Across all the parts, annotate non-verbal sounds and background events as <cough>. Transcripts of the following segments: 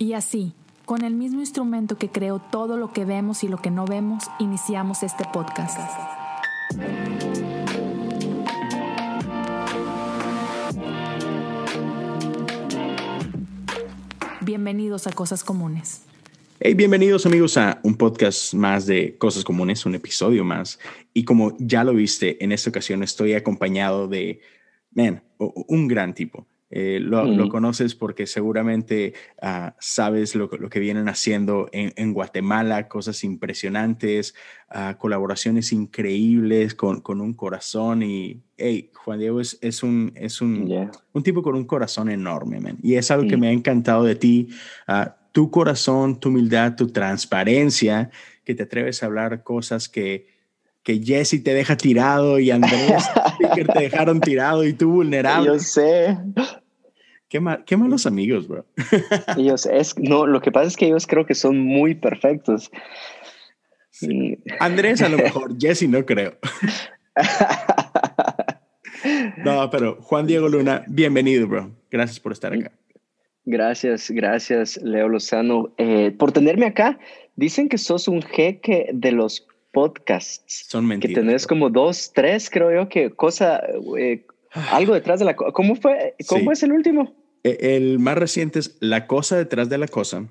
Y así, con el mismo instrumento que creó todo lo que vemos y lo que no vemos, iniciamos este podcast. Bienvenidos a Cosas Comunes. Hey, bienvenidos amigos a un podcast más de Cosas Comunes, un episodio más. Y como ya lo viste, en esta ocasión estoy acompañado de, man, un gran tipo. Eh, lo, conoces porque seguramente ah, sabes lo, que vienen haciendo en, Guatemala, cosas impresionantes, uh, colaboraciones increíbles con, con, un corazón y, hey, Juan Diego es, es, un, es un, un tipo con un corazón enorme, man. Y es algo que me ha encantado de ti, uh, tu corazón, tu humildad, tu transparencia, que te atreves a hablar cosas que que Jesse te deja tirado y Andrés <laughs> te dejaron tirado y tú vulnerable. Yo sé. Qué, qué malos amigos, bro. <laughs> ellos es, no, lo que pasa es que ellos creo que son muy perfectos. Andrés a lo mejor, <laughs> Jesse no creo. no, pero Juan Diego Luna, bienvenido, bro. Gracias por estar acá. Gracias, gracias, Leo Lozano, eh, por tenerme acá. Dicen que sos un jeque de los podcasts. Son mentiras. Que tenés como dos, tres, creo yo, que cosa, eh, algo detrás de la... ¿Cómo fue? ¿Cómo es el último? E, el más reciente es La cosa detrás de la cosa.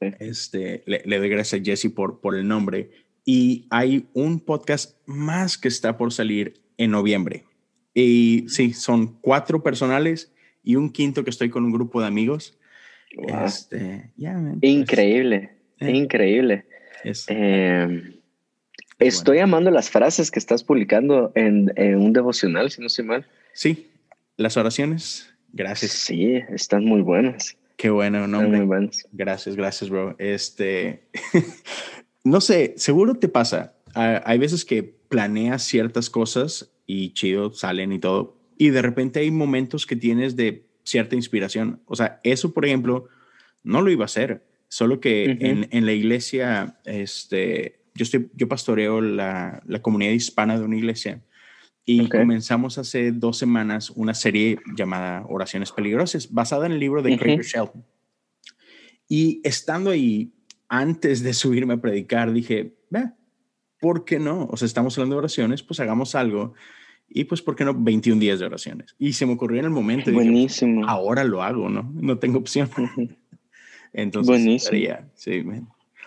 Este, le, doy gracias a Jesse por, por el nombre. Y hay un podcast más que está por salir en noviembre. Y sí, son cuatro personales y un quinto que estoy con un grupo de amigos. Este, increíble, eh. increíble. Em, estoy amando las frases que estás publicando en, en, un devocional, si no estoy mal. Sí, las oraciones Gracias. Sí, están muy buenas. Qué bueno, no, muy buenas. Gracias, gracias, bro. Este, <laughs> no sé, seguro te pasa. hay veces que planeas ciertas cosas y chido, salen y todo. Y de repente hay momentos que tienes de cierta inspiración. O sea, eso, por ejemplo, no lo iba a hacer. Solo que en, en, la iglesia, este, yo, estoy, yo pastoreo la, la comunidad hispana de una iglesia y comenzamos hace dos semanas una serie llamada Oraciones Peligrosas, basada en el libro de Craig Shelton. Y estando ahí, antes de <laughs> subirme a predicar, dije, ¿por qué no? O sea, estamos hablando de oraciones, pues hagamos algo. Y pues, ¿por qué no 21 días de oraciones? Y se me ocurrió en el momento. Buenísimo. ahora lo hago, ¿no? No tengo opción. <laughs> Entonces, Buenísimo. sí,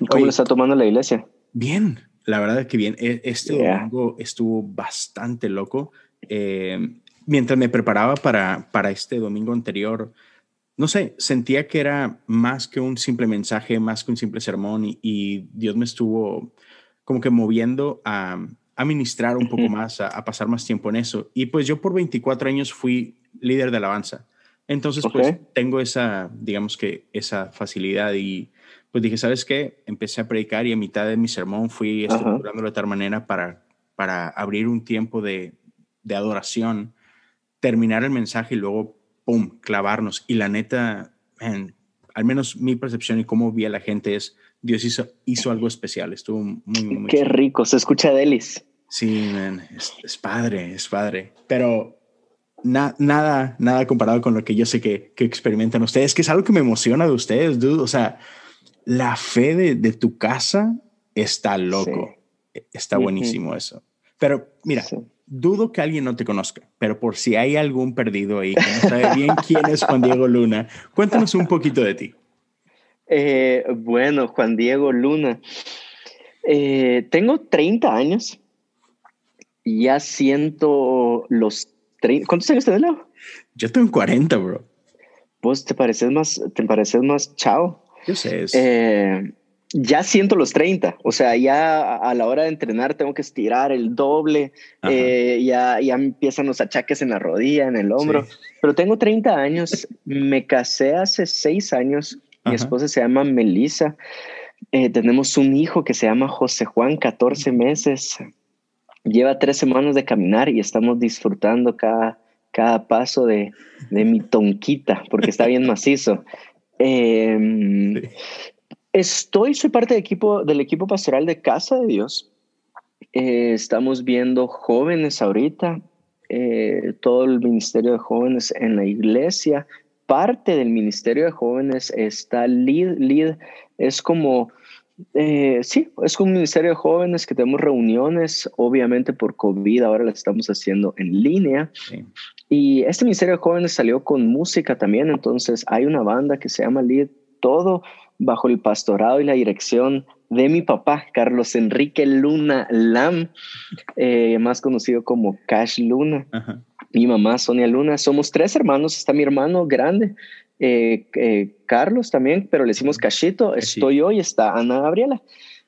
¿Cómo lo está tomando la iglesia? Bien, la verdad es que bien, e, este domingo estuvo bastante loco. Eh, mientras me preparaba para, para este domingo anterior, no sé, sentía que era más que un simple mensaje, más que un simple sermón y, Dios me estuvo como que moviendo a, a ministrar un poco más, a, pasar más tiempo en eso. Y pues yo por 24 años fui líder de alabanza. Entonces, pues tengo esa, digamos que esa facilidad y pues dije, ¿sabes qué? Empecé a predicar y a mitad de mi sermón fui estructurándolo de tal manera para, para abrir un tiempo de, de adoración, terminar el mensaje y luego, ¡pum!, clavarnos. Y la neta, al menos mi percepción y cómo vi a la gente es, Dios hizo, hizo algo especial, estuvo muy, muy Qué rico, se escucha Delis. Sí, man, es, padre, es padre. Pero nada, nada comparado con lo que yo sé que, que experimentan ustedes, que es algo que me emociona de ustedes, dude. O sea, la fe de, tu casa está loco. Está buenísimo eso. Pero mira, dudo que alguien no te conozca, pero por si hay algún perdido ahí que no sabe bien quién es Juan Diego Luna, cuéntanos un poquito de ti. <laughs> Eh, bueno, Juan Diego Luna. Eh, tengo 30 años. Ya siento los 30. ¿Cuántos años tenés, Leo? Yo tengo 40, bro. Vos te pareces más, te pareces más chao. Yo sé eh, ya siento los 30, o sea, ya a la hora de entrenar tengo que estirar el doble, eh, ya, ya empiezan los achaques en la rodilla, en el hombro, pero tengo 30 años, me casé hace 6 años, mi esposa se llama Melissa, eh, tenemos un hijo que se llama José Juan, 14 meses, lleva 3 semanas de caminar y estamos disfrutando cada, cada paso de, de mi tonquita, porque está bien macizo. Em, estoy, soy parte del equipo, del equipo pastoral de Casa de Dios. Eh, estamos viendo jóvenes ahorita, eh, todo el ministerio de jóvenes en la iglesia, parte del Ministerio de Jóvenes está LEAD. LEAD es como, eh, sí, es un Ministerio de Jóvenes que tenemos reuniones, obviamente por COVID, ahora las estamos haciendo en línea. Y este Ministerio de Jóvenes salió con música también, entonces hay una banda que se llama LEAD, todo bajo el pastorado y la dirección de mi papá, Carlos Enrique Luna Lam, eh, más conocido como Cash Luna. Mi mamá, Sonia Luna. Somos tres hermanos. Está mi hermano grande, eh, eh, Carlos también, pero le decimos Cashito. Estoy yo y está Ana Gabriela.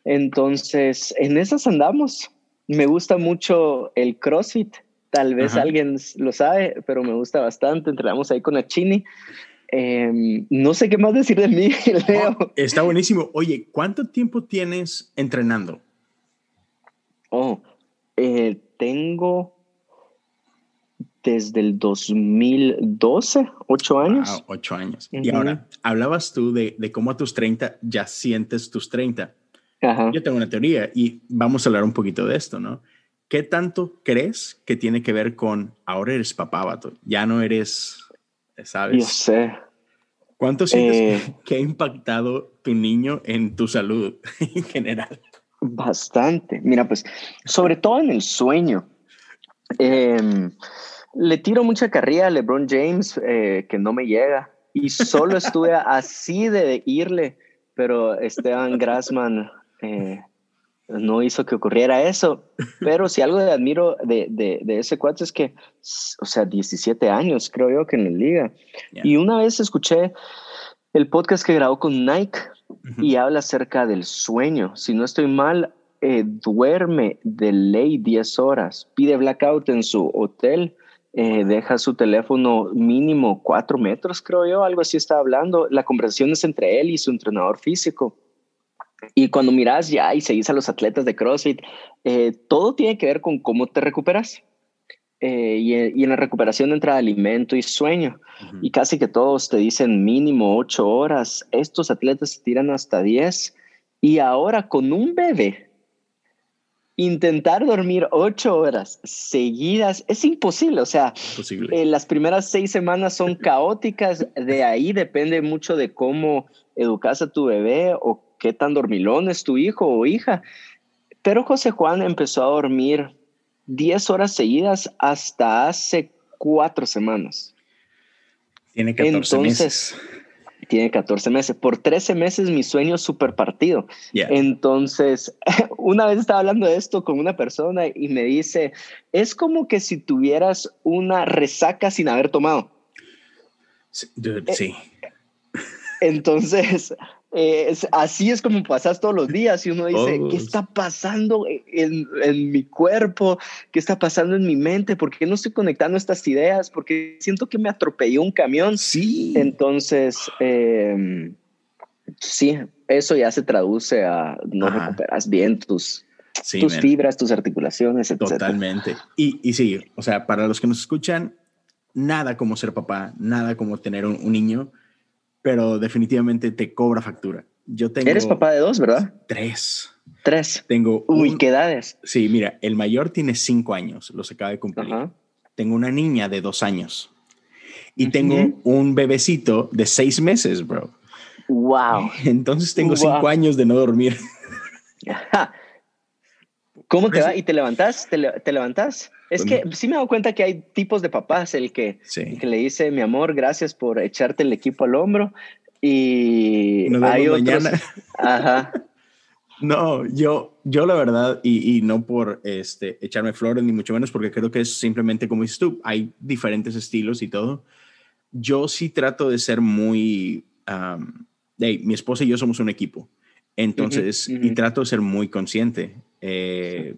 Entonces, en esas andamos. Me gusta mucho el CrossFit. Tal vez alguien lo sabe, pero me gusta bastante. Entrenamos ahí con Achini. Em, no sé qué más decir de mí, <laughs> Leo. está buenísimo. Oye, ¿cuánto tiempo tienes entrenando? Oh, eh, tengo desde el 2012, ocho años. ocho años. Y ahora, hablabas tú de, de, cómo a tus 30 ya sientes tus 30. Yo tengo una teoría y vamos a hablar un poquito de esto, ¿no? ¿Qué tanto crees que tiene que ver con ahora eres papá, vato? Ya no eres ¿sabes? Yo sé. ¿Cuánto sientes eh, <laughs> que ha impactado tu niño en tu salud <laughs> en general? Bastante. Mira, pues, sobre todo en el sueño. Em, le tiro mucha carrilla a LeBron James, eh, que no me llega. Y solo estuve <laughs> así de irle, pero Esteban Grassman eh, no hizo que ocurriera eso. Pero si algo admiro de, de, ese cuate es que, o sea, 17 años creo yo que en la liga. Y una vez escuché el podcast que grabó con Nike y habla acerca del sueño. Si no estoy mal, eh, duerme de ley 10 horas, pide blackout en su hotel. Eh, deja su teléfono mínimo 4 metros, creo yo, algo así está hablando. La conversación es entre él y su entrenador físico. Y cuando miras ya y seguís a los atletas de CrossFit, eh, todo tiene que ver con cómo te recuperas. Eh, y, en la recuperación entra alimento y sueño. Y casi que todos te dicen mínimo ocho horas. Estos atletas se tiran hasta diez. Y ahora con un bebé, intentar dormir ocho horas seguidas es imposible. O sea, eh, las primeras seis semanas son <laughs> caóticas. De ahí depende mucho de cómo educas a tu bebé o qué tan dormilón es tu hijo o hija. Pero José Juan empezó a dormir 10 horas seguidas hasta hace cuatro semanas. Tiene 14 meses. Tiene 14 meses. Por 13 meses mi sueño es súper partido. Entonces, <laughs> una vez estaba hablando de esto con una persona y me dice, es como que si tuvieras una resaca sin haber tomado. sí. Eh, entonces, eh, así es como pasas todos los días y uno dice, ¿qué está pasando en, en, mi cuerpo? ¿Qué está pasando en mi mente? ¿Por qué no estoy conectando estas ideas? Porque siento que me atropelló un camión. Sí. Entonces, em, sí, eso ya se traduce a no recuperas bien tus, tus fibras, tus articulaciones, etc. Totalmente. Y, y sí, o sea, para los que nos escuchan, nada como ser papá, nada como tener un niño pero definitivamente te cobra factura. Yo tengo. Eres papá de dos, ¿verdad? Tres. Tres. Tengo. Uy, ¿qué edades? Sí, mira, el mayor tiene cinco años, los acaba de cumplir. Tengo una niña de dos años. Y tengo un bebecito de seis meses, bro. Wow. <laughs> Entonces tengo cinco años de no dormir. ¿Cómo te va? ¿Y te levantas? ¿Te, te levantas? Es que sí me he dado cuenta que hay tipos de papás, el que, que le dice, mi amor, gracias por echarte el equipo al hombro. Y hay otros. Ajá. <laughs> No, yo, yo la verdad, y, y, no por este, echarme flores, ni mucho menos, porque creo que es simplemente como dices tú, hay diferentes estilos y todo. Yo sí trato de ser muy... mi esposa y yo somos un equipo. Entonces, y trato de ser muy consciente. Eh,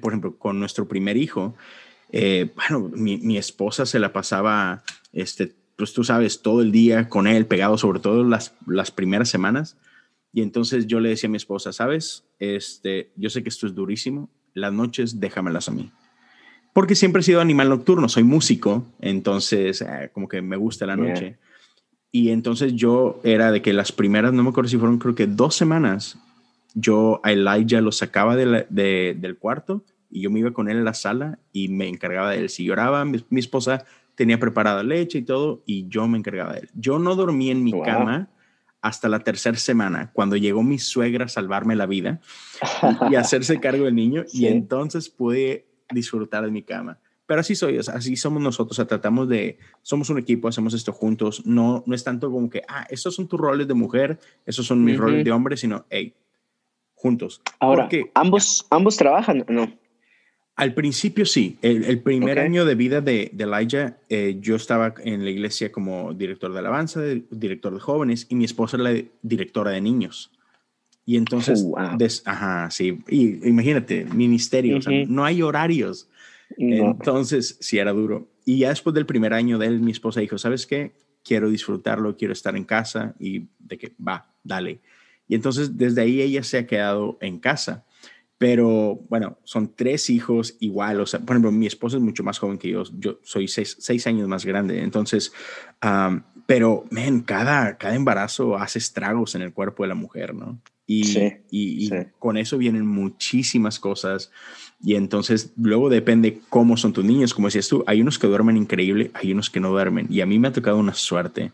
por ejemplo, con nuestro primer hijo, eh, bueno, mi, mi, esposa se la pasaba, este, pues tú sabes, todo el día con él, pegado sobre todo las, las primeras semanas. Y entonces yo le decía a mi esposa, sabes, este, yo sé que esto es durísimo, las noches déjamelas a mí. Porque siempre he sido animal nocturno, soy músico, entonces eh, como que me gusta la noche. Y entonces yo era de que las primeras, no me acuerdo si fueron, creo que dos semanas, yo a Elijah lo sacaba de del cuarto y yo me iba con él a la sala y me encargaba de él. Si lloraba, mi, esposa tenía preparada leche y todo, y yo me encargaba de él. Yo no dormí en mi cama hasta la tercera semana, cuando llegó mi suegra a salvarme la vida y, hacerse <laughs> cargo del niño, y entonces pude disfrutar de mi cama. Pero así soy, así somos nosotros, o sea, tratamos de, somos un equipo, hacemos esto juntos, no, no es tanto como que, ah, estos son tus roles de mujer, esos son mis roles de hombre, sino, hey, juntos. Ahora, ¿ambos, ¿ambos trabajan? No. Al principio sí. El, primer año de vida de, de Elijah, eh, yo estaba en la iglesia como director de alabanza, director de jóvenes, y mi esposa era la directora de niños. Y entonces, oh, ajá, sí. Y imagínate, ministerio, o sea, no hay horarios. Entonces, sí era duro. Y ya después del primer año de él, mi esposa dijo, ¿sabes qué? Quiero disfrutarlo, quiero estar en casa y de que va, dale. Y entonces, desde ahí ella se ha quedado en casa. Pero bueno, son tres hijos igual. O sea, por ejemplo, mi esposa es mucho más joven que yo. Yo soy seis, años más grande. Entonces, pero, men, cada, cada embarazo hace estragos en el cuerpo de la mujer, ¿no? Y, y, con eso vienen muchísimas cosas. Y entonces luego depende cómo son tus niños. Como decías tú, hay unos que duermen increíble, hay unos que no duermen. Y a mí me ha tocado una suerte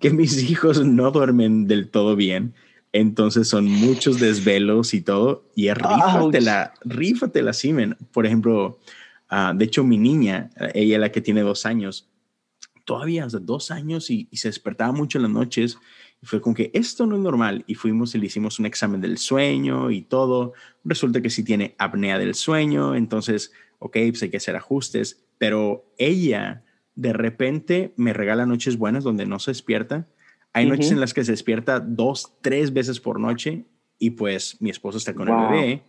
que mis <laughs> hijos no duermen del todo bien entonces son muchos desvelos y todo. Y es rífatela, rífatela, Simen. Por ejemplo, uh, de hecho, mi niña, ella la que tiene dos años, todavía hace dos años y, se despertaba mucho en las noches. Y fue como que esto no es normal. Y fuimos y le hicimos un examen del sueño y todo. Resulta que sí tiene apnea del sueño. Entonces, ok, pues hay que hacer ajustes. Pero ella de repente me regala noches buenas donde no se despierta hay noches en las que se despierta dos, tres veces por noche y pues mi esposo está con el bebé.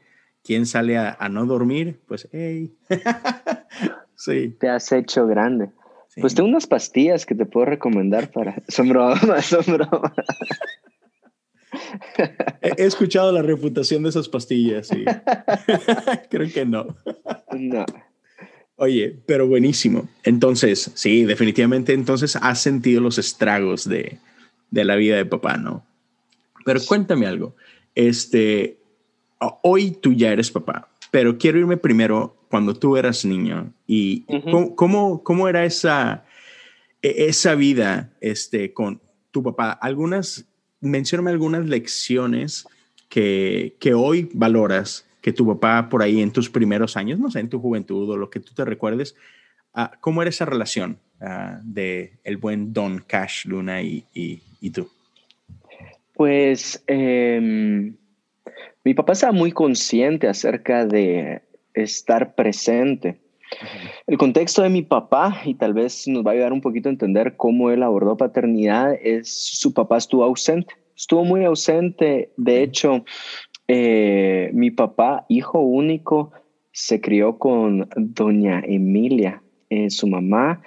¿Quién sale a, no dormir? Pues, hey. <laughs> sí. Te has hecho grande. Pues tengo unas pastillas que te puedo recomendar para... <laughs> Son bromas, son bromas. He escuchado la reputación de esas pastillas, sí. <laughs> Creo que no. No. Oye, pero buenísimo. Entonces, sí, definitivamente, entonces has sentido los estragos de, de la vida de papá, ¿no? Pero cuéntame algo. Este, hoy tú ya eres papá, pero quiero irme primero cuando tú eras niño y ¿cómo, cómo, era esa, e, esa vida este, con tu papá. Algunas, mencióname algunas lecciones que, que hoy valoras que tu papá por ahí en tus primeros años, no sé, en tu juventud o lo que tú te recuerdes, ¿cómo era esa relación uh, de el buen Don Cash Luna y, ¿Y tú? Pues em, mi papá estaba muy consciente acerca de estar presente. El contexto de mi papá, y tal vez nos va a ayudar un poquito a entender cómo él abordó paternidad, es su papá estuvo ausente, estuvo muy ausente. De hecho, eh, mi papá, hijo único, se crió con doña Emilia, eh, su mamá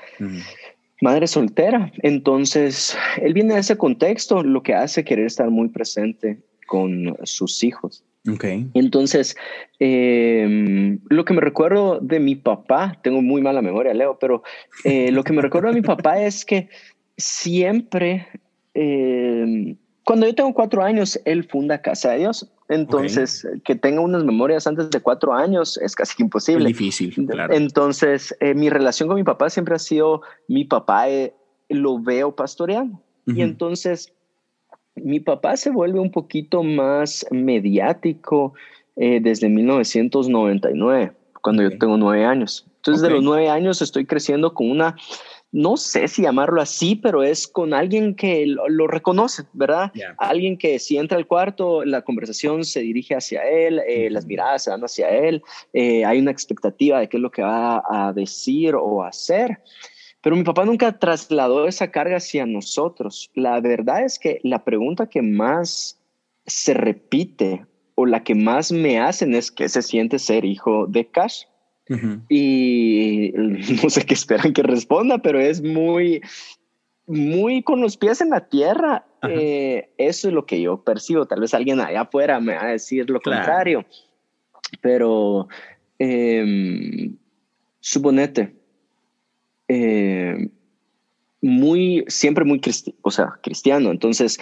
madre soltera. Entonces, él viene de ese contexto, lo que hace querer estar muy presente con sus hijos. Okay. Entonces, em, lo que me recuerdo de mi papá, tengo muy mala memoria, Leo, pero eh, lo que me recuerdo de mi papá es que siempre, em, cuando yo tengo cuatro años, él funda Casa de Dios. Entonces, que tenga unas memorias antes de cuatro años es casi imposible. difícil, claro. Entonces, eh, mi relación con mi papá siempre ha sido, mi papá eh, lo veo pastoreando. Y entonces, mi papá se vuelve un poquito más mediático eh, desde 1999, cuando yo tengo nueve años. Entonces, de los nueve años estoy creciendo con una no sé si llamarlo así, pero es con alguien que lo, reconoce, ¿verdad? Alguien que si entra al cuarto, la conversación se dirige hacia él, eh, las miradas se van hacia él, eh, hay una expectativa de qué es lo que va a decir o hacer. Pero mi papá nunca trasladó esa carga hacia nosotros. La verdad es que la pregunta que más se repite o la que más me hacen es qué se siente ser hijo de Cash. Y <laughs> no sé qué esperan que responda, pero es muy, muy con los pies en la tierra. Eh, eso es lo que yo percibo. Tal vez alguien allá afuera me va a decir lo contrario, pero eh, suponete, em, muy, siempre muy, o sea, cristiano. Entonces,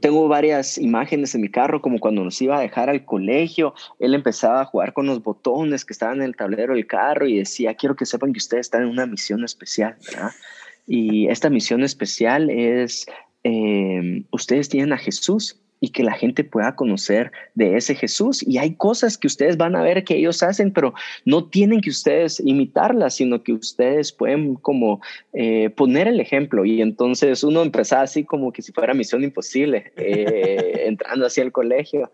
tengo varias imágenes en mi carro, como cuando nos iba a dejar al colegio, él empezaba a jugar con los botones que estaban en el tablero del carro y decía, quiero que sepan que ustedes están en una misión especial, ¿verdad? Y esta misión especial es, eh, ustedes tienen a Jesús y que la gente pueda conocer de ese Jesús. Y hay cosas que ustedes van a ver que ellos hacen, pero no tienen que ustedes imitarlas, sino que ustedes pueden como eh, poner el ejemplo. Y entonces uno empezaba así como que si fuera misión imposible, eh, <laughs> entrando hacia el colegio.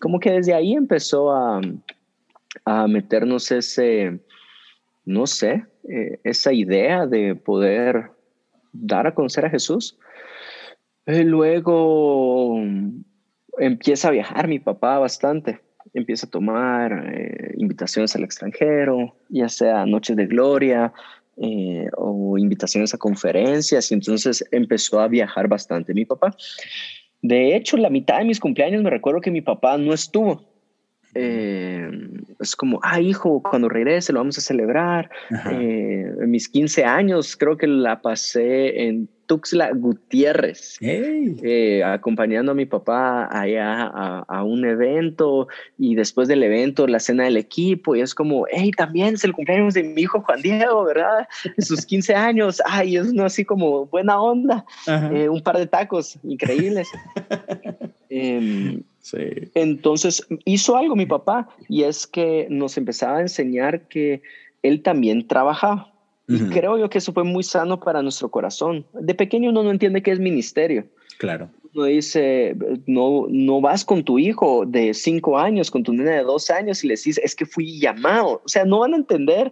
Como que desde ahí empezó a, a meternos ese, no sé, eh, esa idea de poder dar a conocer a Jesús. Luego empieza a viajar mi papá bastante. Empieza a tomar eh, invitaciones al extranjero, ya sea noches de gloria eh, o invitaciones a conferencias. Y entonces empezó a viajar bastante mi papá. De hecho, la mitad de mis cumpleaños me recuerdo que mi papá no estuvo. Eh, es como, ah, hijo, cuando regrese lo vamos a celebrar. en mis 15 años creo que la pasé en Tuxla Gutiérrez, eh, acompañando a mi papá allá a, un evento y después del evento la cena del equipo y es como, hey, también es el cumpleaños de mi hijo Juan Diego, ¿verdad? sus 15 años, ay, es uno así como buena onda, eh, un par de tacos increíbles. <laughs> Entonces hizo algo mi papá y es que nos empezaba a enseñar que él también trabajaba. Y creo yo que eso fue muy sano para nuestro corazón. De pequeño uno no entiende qué es ministerio. Claro. Uno dice, no, no vas con tu hijo de cinco años, con tu nena de dos años y le dices, es que fui llamado. O sea, no van a entender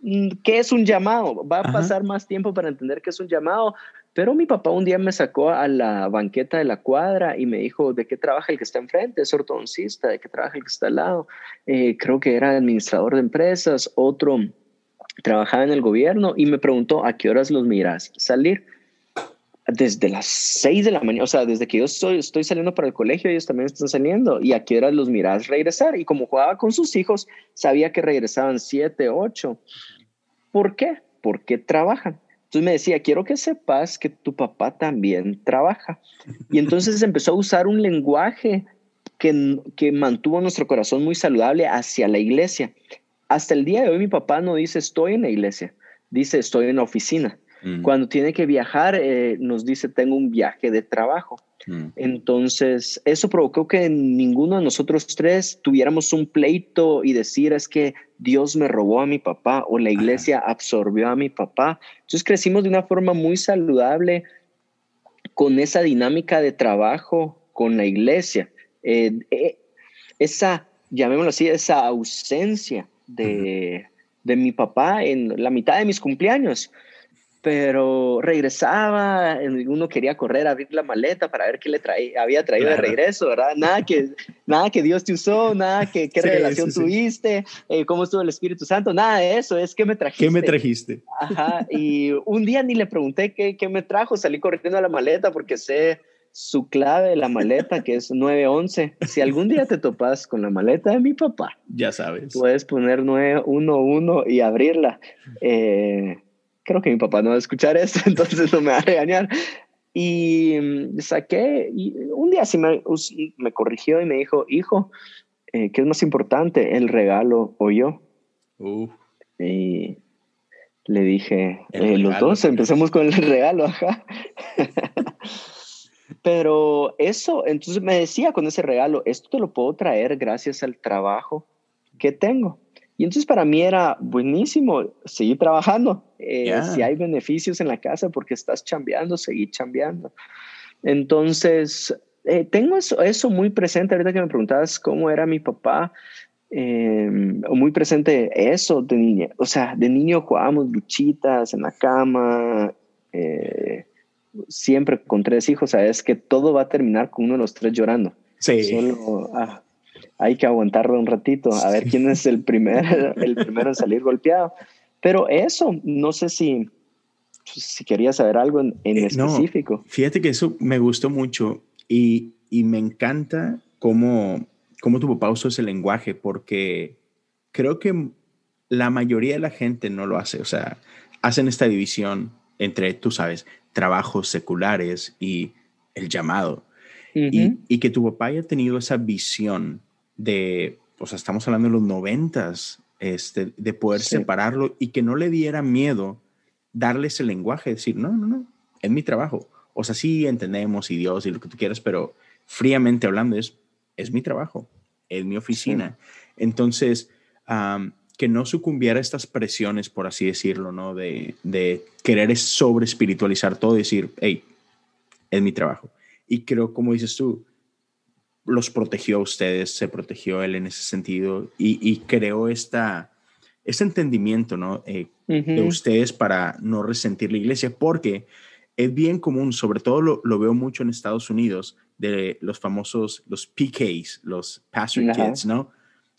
mm, qué es un llamado. Va a pasar más tiempo para entender qué es un llamado. Pero mi papá un día me sacó a la banqueta de la cuadra y me dijo, ¿de qué trabaja el que está enfrente? Es ortodoncista, ¿de qué trabaja el que está al lado? Eh, creo que era administrador de empresas, otro trabajaba en el gobierno y me preguntó a qué horas los miras salir. Desde las seis de la mañana, o sea, desde que yo estoy, saliendo para el colegio, ellos también están saliendo. ¿Y a qué horas los miras regresar? Y como jugaba con sus hijos, sabía que regresaban siete, ocho. ¿Por qué? Porque trabajan. Entonces me decía, quiero que sepas que tu papá también trabaja. Y entonces <laughs> empezó a usar un lenguaje que, que mantuvo nuestro corazón muy saludable hacia la iglesia. Hasta el día de hoy mi papá no dice estoy en la iglesia, dice estoy en la oficina. Mm. Cuando tiene que viajar, eh, nos dice tengo un viaje de trabajo. Mm. Entonces, eso provocó que ninguno de nosotros tres tuviéramos un pleito y decir es que Dios me robó a mi papá o la iglesia absorbió a mi papá. Entonces crecimos de una forma muy saludable con esa dinámica de trabajo con la iglesia. Eh, eh, esa, llamémoslo así, esa ausencia de, mi papá en la mitad de mis cumpleaños pero regresaba, uno quería correr a abrir la maleta para ver qué le traía, había traído de regreso, ¿verdad? Nada que, nada que Dios te usó, nada que qué <laughs> revelación tuviste, eh, cómo estuvo el Espíritu Santo, nada de eso, es que me trajiste. ¿Qué me trajiste? Ajá, y un día ni le pregunté qué, qué me trajo, salí corriendo a la maleta porque sé su clave de la maleta, que es 911. Si algún día te topas con la maleta de mi papá, ya sabes. Puedes poner 911 y abrirla. Eh, creo que mi papá no va a escuchar esto, <laughs> entonces no me va a regañar. Y mm, saqué, y un día sí me, me corrigió y me dijo, hijo, eh, ¿qué es más importante, el regalo o yo? Y le dije, eh, los dos, empecemos con el <laughs> regalo, ajá. Pero eso, entonces me decía con ese regalo, esto te lo puedo traer gracias al trabajo que tengo. Y entonces para mí era buenísimo seguir trabajando. Eh, si hay beneficios en la casa porque estás chambeando, seguir chambeando. Entonces, eh, tengo eso, eso, muy presente. Ahorita que me preguntabas cómo era mi papá, eh, muy presente eso de niño. O sea, de niño jugábamos luchitas en la cama. Eh, siempre con tres hijos, sabes que todo va a terminar con uno de los tres llorando. Sí. Solo ah, hay que aguantarlo un ratito, a ver quién es el, primer, <laughs> el primero en salir golpeado. Pero eso, no sé si, si quería saber algo en, en eh, específico. fíjate que eso me gustó mucho y, y me encanta cómo, cómo tu papá usó ese lenguaje, porque creo que la mayoría de la gente no lo hace. O sea, hacen esta división entre, tú sabes, trabajos seculares y el llamado. y, y, que tu papá haya tenido esa visión de, o sea, estamos hablando de los noventas, este, de poder separarlo y que no le diera miedo darle ese lenguaje, decir, no, no, no, es mi trabajo. O sea, sí entendemos y Dios y lo que tú quieras, pero fríamente hablando es, es mi trabajo, es mi oficina. Entonces, que no sucumbiera a estas presiones, por así decirlo, ¿no? De, de querer sobre espiritualizar todo y decir, hey, es mi trabajo. Y creo, como dices tú, los protegió a ustedes, se protegió él en ese sentido y, creó esta, este entendimiento ¿no? Eh, de ustedes para no resentir la iglesia, porque es bien común, sobre todo lo, lo, veo mucho en Estados Unidos, de los famosos, los PKs, los Pastor Kids, ¿no?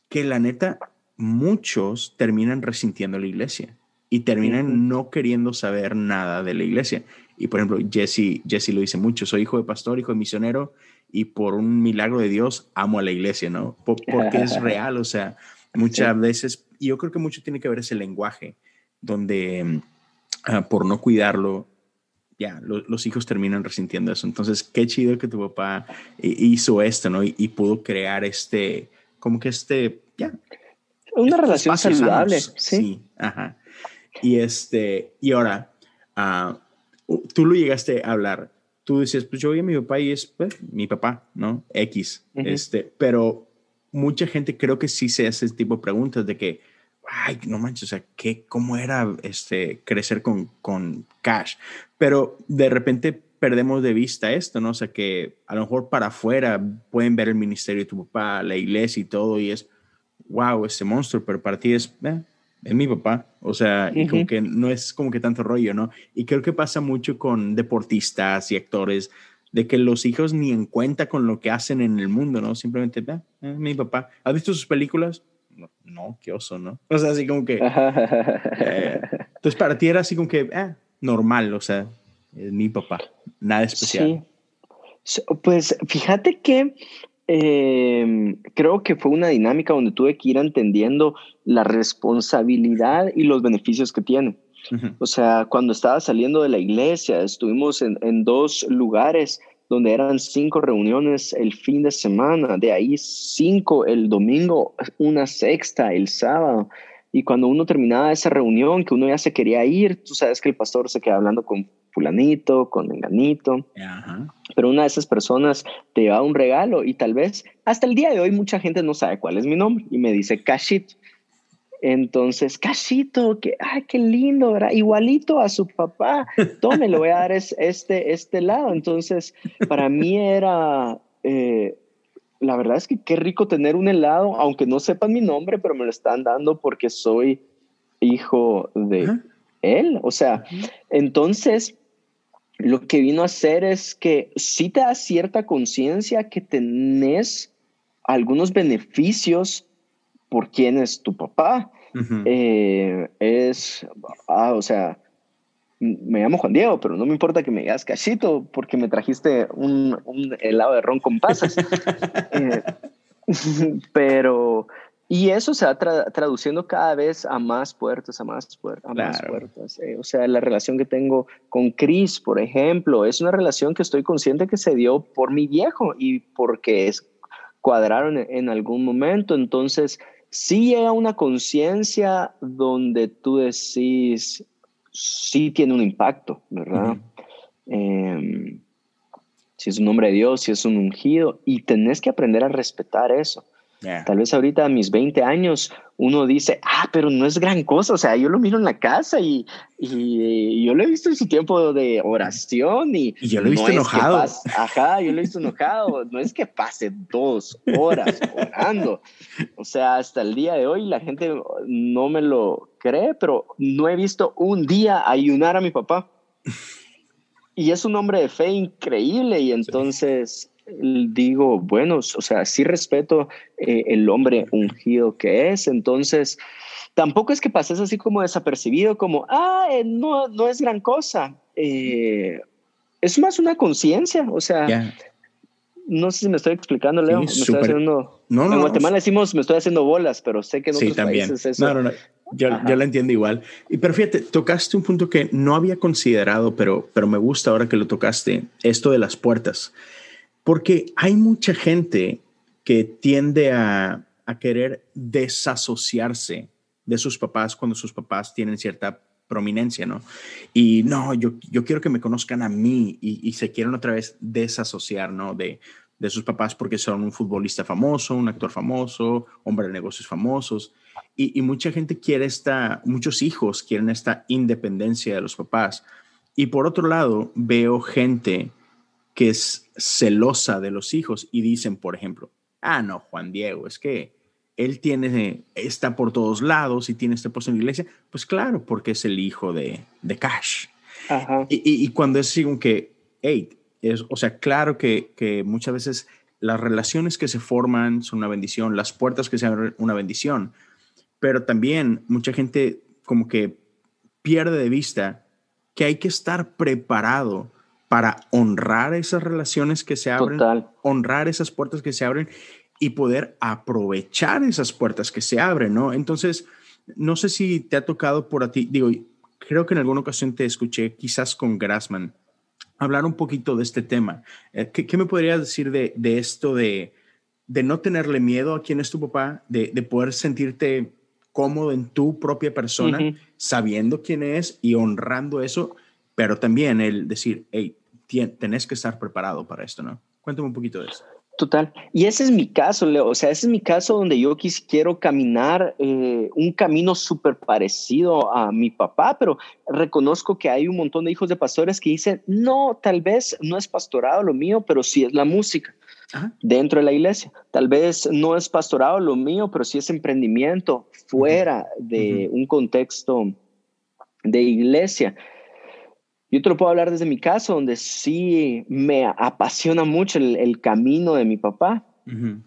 Que la neta, muchos terminan resintiendo la iglesia y terminan no queriendo saber nada de la iglesia. Y por ejemplo, Jesse, Jesse lo dice mucho, soy hijo de pastor, hijo de misionero, y por un milagro de Dios amo a la iglesia, ¿no? porque es <laughs> real, o sea, muchas veces, y yo creo que mucho tiene que ver ese lenguaje, donde ah, por no cuidarlo, ya, los hijos terminan resintiendo eso. Entonces, qué chido que tu papá hizo esto, ¿no? Y, pudo crear este, como que este, ya. Una relación saludable, sí. Sí, ajá. Y este, y ahora, uh, tú lo llegaste a hablar, tú dices, pues yo vi a mi papá y es pues, mi papá, ¿no? X, este, pero mucha gente creo que sí se hace ese tipo de preguntas de que, ay, no manches, o sea, ¿qué, ¿cómo era este, crecer con, con cash? Pero de repente perdemos de vista esto, ¿no? O sea, que a lo mejor para afuera pueden ver el ministerio de tu papá, la iglesia y todo, y es, wow, ese monstruo, pero para ti es, eh, es mi papá, o sea, y como que no es como que tanto rollo, ¿no? Y creo que pasa mucho con deportistas y actores, de que los hijos ni en cuenta con lo que hacen en el mundo, ¿no? Simplemente, ah, es mi papá. ¿Has visto sus películas? No, qué oso, ¿no? O sea, así como que... <laughs> Eh, entonces, para ti era así como que, ah, normal, o sea, es mi papá, nada especial. Sí. Pues fíjate que eh, creo que fue una dinámica donde tuve que ir entendiendo la responsabilidad y los beneficios que tiene. O sea, cuando estaba saliendo de la iglesia, estuvimos en, en, dos lugares donde eran cinco reuniones el fin de semana, de ahí cinco el domingo, una sexta el sábado. Y cuando uno terminaba esa reunión, que uno ya se quería ir, tú sabes que el pastor se queda hablando con fulanito, con menganito. Pero una de esas personas te lleva un regalo y tal vez hasta el día de hoy mucha gente no sabe cuál es mi nombre y me dice Cachito. Entonces, Cachito, que, ay, qué lindo, ¿verdad? Igualito a su papá. Tome, le voy a dar este, este lado. Entonces, para mí era, eh, la verdad es que qué rico tener un helado, aunque no sepan mi nombre, pero me lo están dando porque soy hijo de él. O sea, entonces lo que vino a hacer es que sí te da cierta conciencia que tenés algunos beneficios por quién es tu papá. Eh, es, ah, o sea, me llamo Juan Diego, pero no me importa que me digas cachito porque me trajiste un, helado de ron con pasas. <laughs> Eh, <laughs> pero, y eso se va traduciendo cada vez a más puertas, a más, puertas, a más puertas. Eh, o sea, la relación que tengo con Chris, por ejemplo, es una relación que estoy consciente que se dio por mi viejo y porque es, cuadraron en, algún momento. Entonces, sí llega una conciencia donde tú decís, sí tiene un impacto, ¿verdad? Em, si es un nombre de Dios, si es un ungido, y tenés que aprender a respetar eso. Tal vez ahorita a mis 20 años uno dice, ah, pero no es gran cosa. O sea, yo lo miro en la casa y, y, yo lo he visto en su tiempo de oración y, y yo lo he visto enojado. ajá, yo lo he visto enojado. No es que pase dos horas orando. O sea, hasta el día de hoy la gente no me lo cree, pero no he visto un día ayunar a mi papá. Y es un hombre de fe increíble y entonces digo, bueno, o sea, sí respeto eh, el hombre ungido que es, entonces tampoco es que pases así como desapercibido, como, ah, eh, no, no es gran cosa. Eh, es más una conciencia, o sea, no sé si me estoy explicando, Leo, me estoy haciendo... No, no, en Guatemala decimos me estoy haciendo bolas, pero sé que en otros países eso... No, no, no. Yo, yo la entiendo igual. Y pero fíjate, tocaste un punto que no había considerado, pero, pero me gusta ahora que lo tocaste, esto de las puertas. Porque hay mucha gente que tiende a, querer desasociarse de sus papás cuando sus papás tienen cierta prominencia, ¿no? Y no, yo, yo quiero que me conozcan a mí y, se quieren otra vez desasociar, ¿no? De, de sus papás porque son un futbolista famoso, un actor famoso, hombre de negocios famosos. Y, mucha gente quiere esta, muchos hijos quieren esta independencia de los papás. Y por otro lado, veo gente que es celosa de los hijos y dicen, por ejemplo, ah, no, Juan Diego, es que él tiene, está por todos lados y tiene este puesto en la iglesia. Pues claro, porque es el hijo de, de Cash. Y, y, y, cuando es así que, hey, es, o sea, claro que, que, muchas veces las relaciones que se forman son una bendición, las puertas que se abren una bendición, pero también mucha gente como que pierde de vista que hay que estar preparado para honrar esas relaciones que se abren, Total. honrar esas puertas que se abren y poder aprovechar esas puertas que se abren, ¿no? Entonces, no sé si te ha tocado por a ti, digo, creo que en alguna ocasión te escuché, quizás con Grassman, hablar un poquito de este tema. Eh, ¿Qué, qué me podrías decir de, de esto de, de, no tenerle miedo a quién es tu papá, de, de poder sentirte cómodo en tu propia persona, uh -huh. sabiendo quién es y honrando eso, pero también el decir, hey, tenés que estar preparado para esto, ¿no? Cuéntame un poquito de eso. Total. Y ese es mi caso, Leo. O sea, ese es mi caso donde yo quis, quiero caminar eh, un camino súper parecido a mi papá, pero reconozco que hay un montón de hijos de pastores que dicen, no, tal vez no es pastorado lo mío, pero sí es la música Ajá. dentro de la iglesia. Tal vez no es pastorado lo mío, pero sí es emprendimiento fuera uh -huh. de uh -huh. un contexto de iglesia. Yo te lo puedo hablar desde mi caso, donde sí me apasiona mucho el, el camino de mi papá. Uh -huh.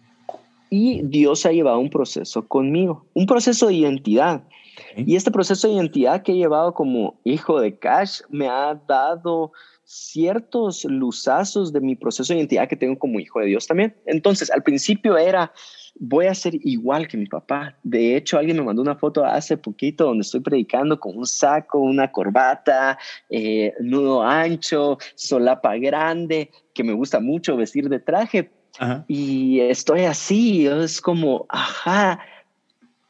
Y Dios ha llevado un proceso conmigo, un proceso de identidad. Okay. Y este proceso de identidad que he llevado como hijo de Cash me ha dado ciertos luzazos de mi proceso de identidad que tengo como hijo de Dios también. Entonces, al principio era voy a ser igual que mi papá. De hecho, alguien me mandó una foto hace poquito donde estoy predicando con un saco, una corbata, eh, nudo ancho, solapa grande, que me gusta mucho vestir de traje. Ajá. Y estoy así, es como, ajá,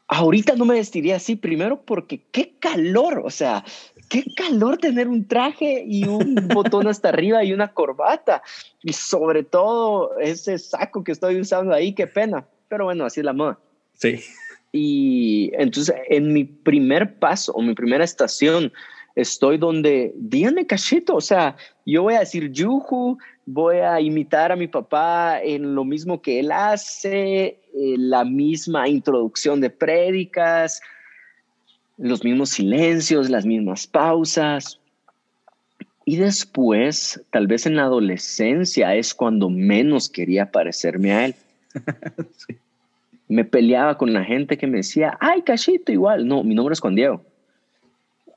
ahorita no me vestiría así, primero porque qué calor, o sea, qué calor tener un traje y un <laughs> botón hasta arriba y una corbata. Y sobre todo ese saco que estoy usando ahí, qué pena pero bueno, así es la moda. Sí. Y entonces en mi primer paso o mi primera estación estoy donde, díganme cachito, o sea, yo voy a decir yuju, voy a imitar a mi papá en lo mismo que él hace, eh, la misma introducción de prédicas, los mismos silencios, las mismas pausas. Y después, tal vez en la adolescencia, es cuando menos quería parecerme a él. <laughs> sí. Me peleaba con la gente que me decía, ay, cachito, igual. No, mi nombre es Juan Diego.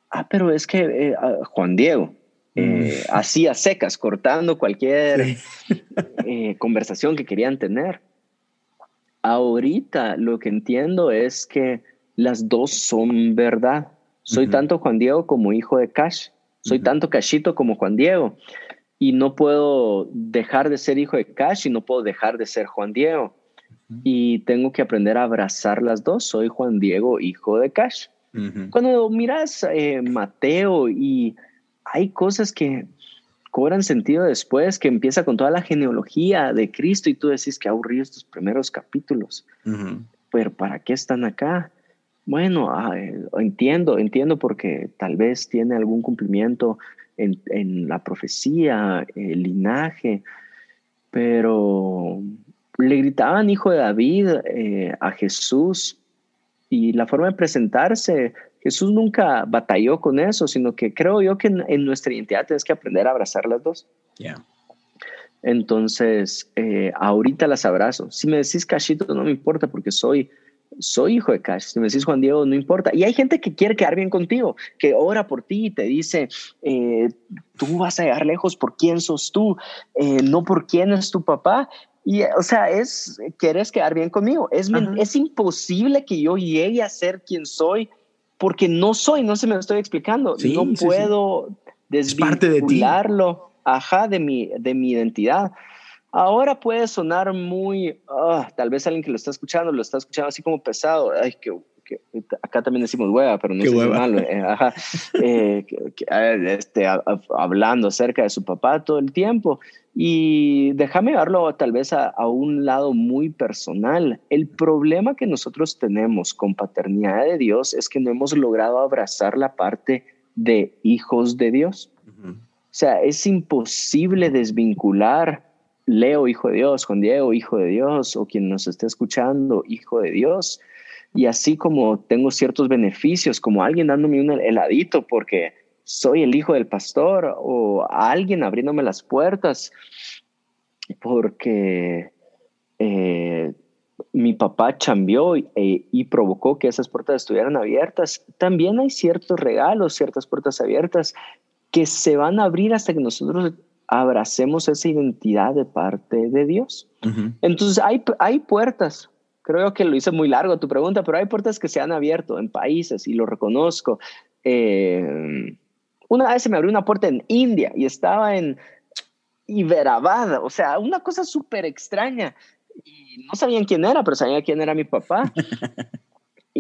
Ah, pero es que eh, uh, Juan Diego. Eh, mm. así a secas, cortando cualquier sí. <laughs> eh, conversación que querían tener. Ahorita lo que entiendo es que las dos son verdad. Soy uh -huh. tanto Juan Diego como hijo de Cash. Soy uh -huh. tanto Cachito como Juan Diego. Y no puedo dejar de ser hijo de Cash y no puedo dejar de ser Juan Diego. Uh -huh. Y tengo que aprender a abrazar las dos. Soy Juan Diego, hijo de Cash. Uh -huh. Cuando miras eh, Mateo y hay cosas que cobran sentido después, que empieza con toda la genealogía de Cristo y tú decís que aburrido estos primeros capítulos. Uh -huh. Pero ¿para qué están acá? Bueno, eh, entiendo, entiendo porque tal vez tiene algún cumplimiento en, en la profecía, el linaje, pero le gritaban hijo de David eh, a Jesús y la forma de presentarse, Jesús nunca batalló con eso, sino que creo yo que en, en nuestra identidad tienes que aprender a abrazar las dos. Yeah. Entonces, eh, ahorita las abrazo. Si me decís cachito, no me importa porque soy soy hijo de Cash. Si me decís Juan Diego, no importa. Y hay gente que quiere quedar bien contigo, que ora por ti y te dice, eh, tú vas a llegar lejos por quién sos tú, eh, no por quién es tu papá. Y, o sea, es, quieres quedar bien conmigo. Es, es imposible que yo llegue a ser quien soy porque no soy, no se me estoy explicando, no puedo desvincularlo, ajá, de mi, de mi identidad. Ahora puede sonar muy, ah, tal vez alguien que lo está escuchando lo está escuchando así como pesado, ay, que, acá también decimos hueva, pero no es malo, eh, ajá, <laughs> eh, este, hablando acerca de su papá todo el tiempo. Y déjame verlo tal vez a, a, un lado muy personal. El problema que nosotros tenemos con paternidad de Dios es que no hemos logrado abrazar la parte de hijos de Dios. O sea, es imposible desvincular Leo, hijo de Dios, Juan Diego, hijo de Dios, o quien nos esté escuchando, hijo de Dios. Y así como tengo ciertos beneficios, como alguien dándome un heladito porque soy el hijo del pastor, o alguien abriéndome las puertas porque eh, mi papá cambió y, y, provocó que esas puertas estuvieran abiertas. También hay ciertos regalos, ciertas puertas abiertas que se van a abrir hasta que nosotros abracemos esa identidad de parte de Dios. Entonces hay, hay puertas, creo que lo hice muy largo tu pregunta, pero hay puertas que se han abierto en países y lo reconozco. Eh, una vez se me abrió una puerta en India y estaba en Iberabad, o sea, una cosa súper extraña. Y no sabían quién era, pero sabían quién era mi papá. <laughs>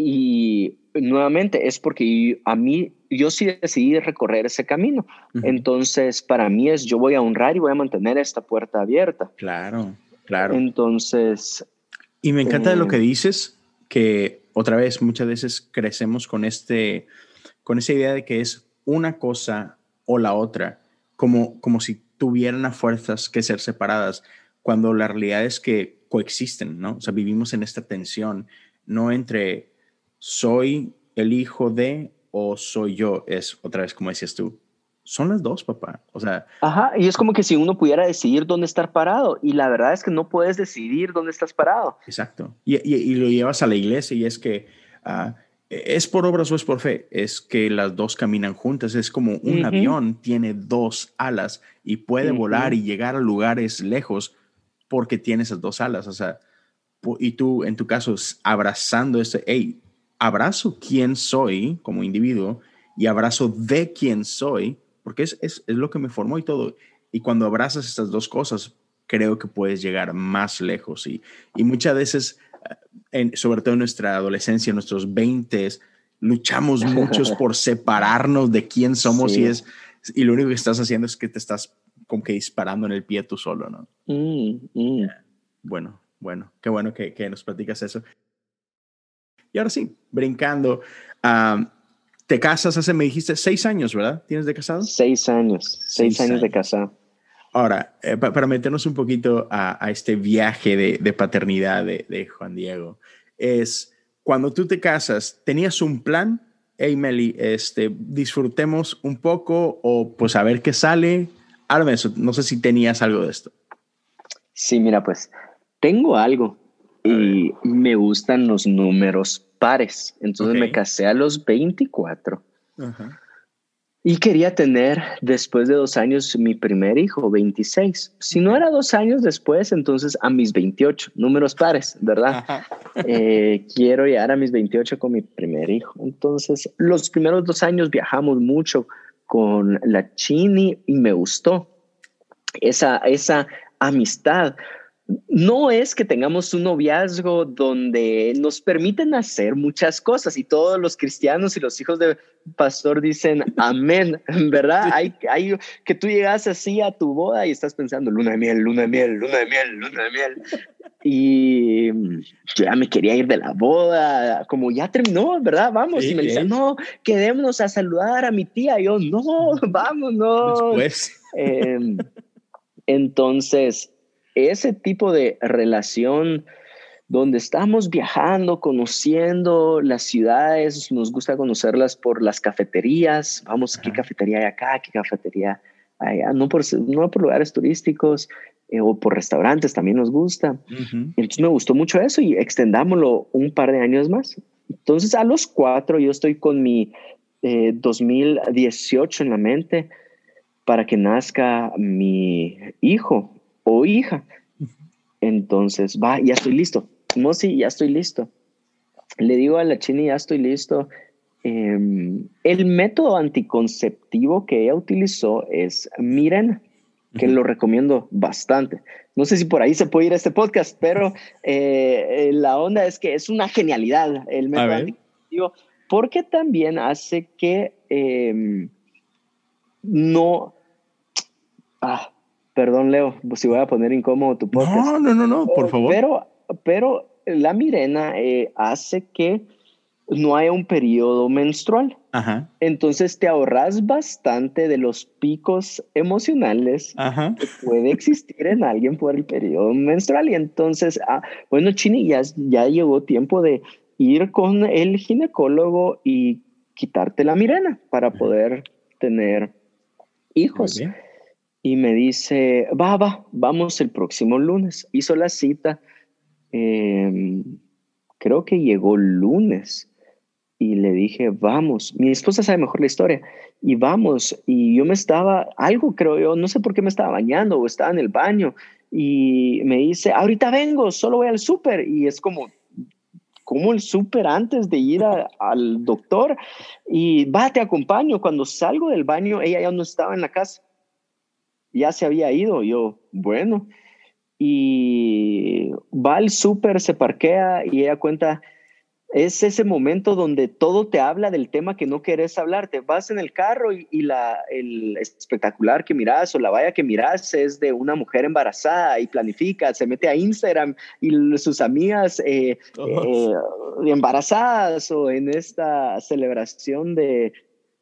y nuevamente es porque a mí, yo sí decidí recorrer ese camino. Entonces, para mí es, yo voy a honrar y voy a mantener esta puerta abierta. Claro, claro. Entonces... Y me encanta de lo que eh, dices, que otra vez muchas veces crecemos con, este, con esa idea de que es una cosa o la otra, como, como si tuvieran a fuerzas que ser separadas, cuando la realidad es que coexisten, ¿no? O sea, vivimos en esta tensión, no entre soy el hijo de o soy yo, es otra vez como decías tú, son las dos, papá. O sea. Ajá, y es como que si uno pudiera decidir dónde estar parado, y la verdad es que no puedes decidir dónde estás parado. Exacto. Y, lo llevas a la iglesia y es que ah, es por obras o es por fe, es que las dos caminan juntas. Es como un avión tiene dos alas y puede volar y llegar a lugares lejos porque tiene esas dos alas. O sea, y tú en tu caso abrazando ese, hey, abrazo quién soy como individuo y abrazo de quién soy, porque es, es, es, lo que me formó y todo. Y cuando abrazas estas dos cosas, creo que puedes llegar más lejos. Y, y muchas veces, eh, en, sobre todo en nuestra adolescencia, en nuestros 20, luchamos muchos <laughs> por separarnos de quién somos y es y lo único que estás haciendo es que te estás como que disparando en el pie tú solo, ¿no? Mm, mm. Bueno, bueno, qué bueno que, que nos platicas eso. Y ahora sí, brincando, te casas hace, me dijiste, seis años, ¿verdad? ¿Tienes de casado? Seis años, seis, años, de casado. Ahora, eh, para meternos un poquito a, este viaje de, paternidad de, Juan Diego, es cuando tú te casas, ¿tenías un plan? Hey, Meli, este, disfrutemos un poco o pues a ver qué sale. Ahora, no sé si tenías algo de esto. Sí, mira, pues tengo algo y me gustan los números pares. Entonces me casé a los 24. Y quería tener después de dos años mi primer hijo, 26. Si no era dos años después, entonces a mis 28, números pares, ¿verdad? Eh, <laughs> quiero llegar a mis 28 con mi primer hijo. Entonces, los primeros dos años viajamos mucho con la Chini y me gustó esa, esa amistad no es que tengamos un noviazgo donde nos permiten hacer muchas cosas y todos los cristianos y los hijos de pastor dicen amén, <laughs> ¿verdad? Hay, hay que tú llegas así a tu boda y estás pensando luna de miel, luna de miel, luna de miel, luna de miel. Y yo ya me quería ir de la boda, como ya terminó, ¿verdad? Vamos. y me dicen, no, quedémonos a saludar a mi tía. Y yo, no, <laughs> vámonos. Después. Em, entonces, ese tipo de relación donde estamos viajando, conociendo las ciudades, nos gusta conocerlas por las cafeterías, vamos, ¿qué cafetería hay acá? ¿Qué cafetería hay allá? No por, no por lugares turísticos eh, o por restaurantes, también nos gusta. Entonces me gustó mucho eso y extendámoslo un par de años más. Entonces a los cuatro yo estoy con mi 2018 eh, en la mente para que nazca mi hijo o hija. Entonces, va, ya estoy listo. Mosi, ya estoy listo. Le digo a la chini, ya estoy listo. Em, el método anticonceptivo que ella utilizó es Mirena, que lo recomiendo bastante. No sé si por ahí se puede ir a este podcast, pero eh, la onda es que es una genialidad el método anticonceptivo, porque también hace que em, no... Ah, perdón, Leo, si voy a poner incómodo tu podcast. No, no, no, no, por eh, favor. Pero, pero la Mirena eh, hace que no haya un periodo menstrual. Entonces te ahorras bastante de los picos emocionales que puede existir en alguien por el periodo menstrual. Y entonces, ah, bueno, Chini, ya, ya llegó tiempo de ir con el ginecólogo y quitarte la mirena para poder tener hijos. Y me dice, va, va, vamos el próximo lunes. Hizo la cita. Em, creo que llegó lunes y le dije, vamos, mi esposa sabe mejor la historia, y vamos, y yo me estaba, algo creo yo, no sé por qué me estaba bañando o estaba en el baño, y me dice, ahorita vengo, solo voy al súper, y es como, como el súper antes de ir al doctor, y va, te acompaño, cuando salgo del baño, ella ya no estaba en la casa, ya se había ido, yo, bueno, y va al súper, se parquea, y ella cuenta, es ese momento donde todo te habla del tema que no querés hablar. Te vas en el carro y, la, el espectacular que miras o la valla que miras es de una mujer embarazada y planifica, se mete a Instagram y sus amigas eh, eh, embarazadas o en esta celebración de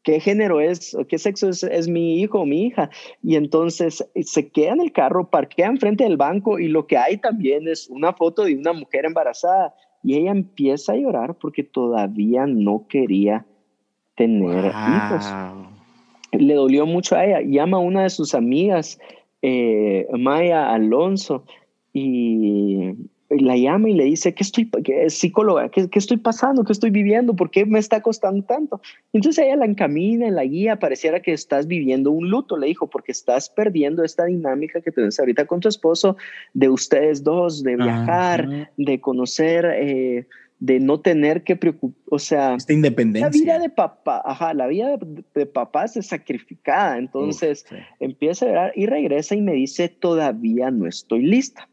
qué género es o qué sexo es, es, mi hijo o mi hija. Y entonces se queda en el carro, parquea enfrente del banco y lo que hay también es una foto de una mujer embarazada y ella empieza a llorar porque todavía no quería tener hijos. Le dolió mucho a ella. Llama a una de sus amigas, eh, Maya Alonso, y la llama y le dice, ¿qué estoy, qué, psicóloga, ¿qué, ¿qué, estoy pasando? ¿Qué estoy viviendo? ¿Por qué me está costando tanto? Entonces ella la encamina, la guía, pareciera que estás viviendo un luto, le dijo, porque estás perdiendo esta dinámica que tienes ahorita con tu esposo, de ustedes dos, de viajar, de conocer, eh, de no tener que preocupar, o sea, esta independencia. La vida de papá, ajá, la vida de, papá es sacrificada, entonces empieza a ver y regresa y me dice, todavía no estoy lista.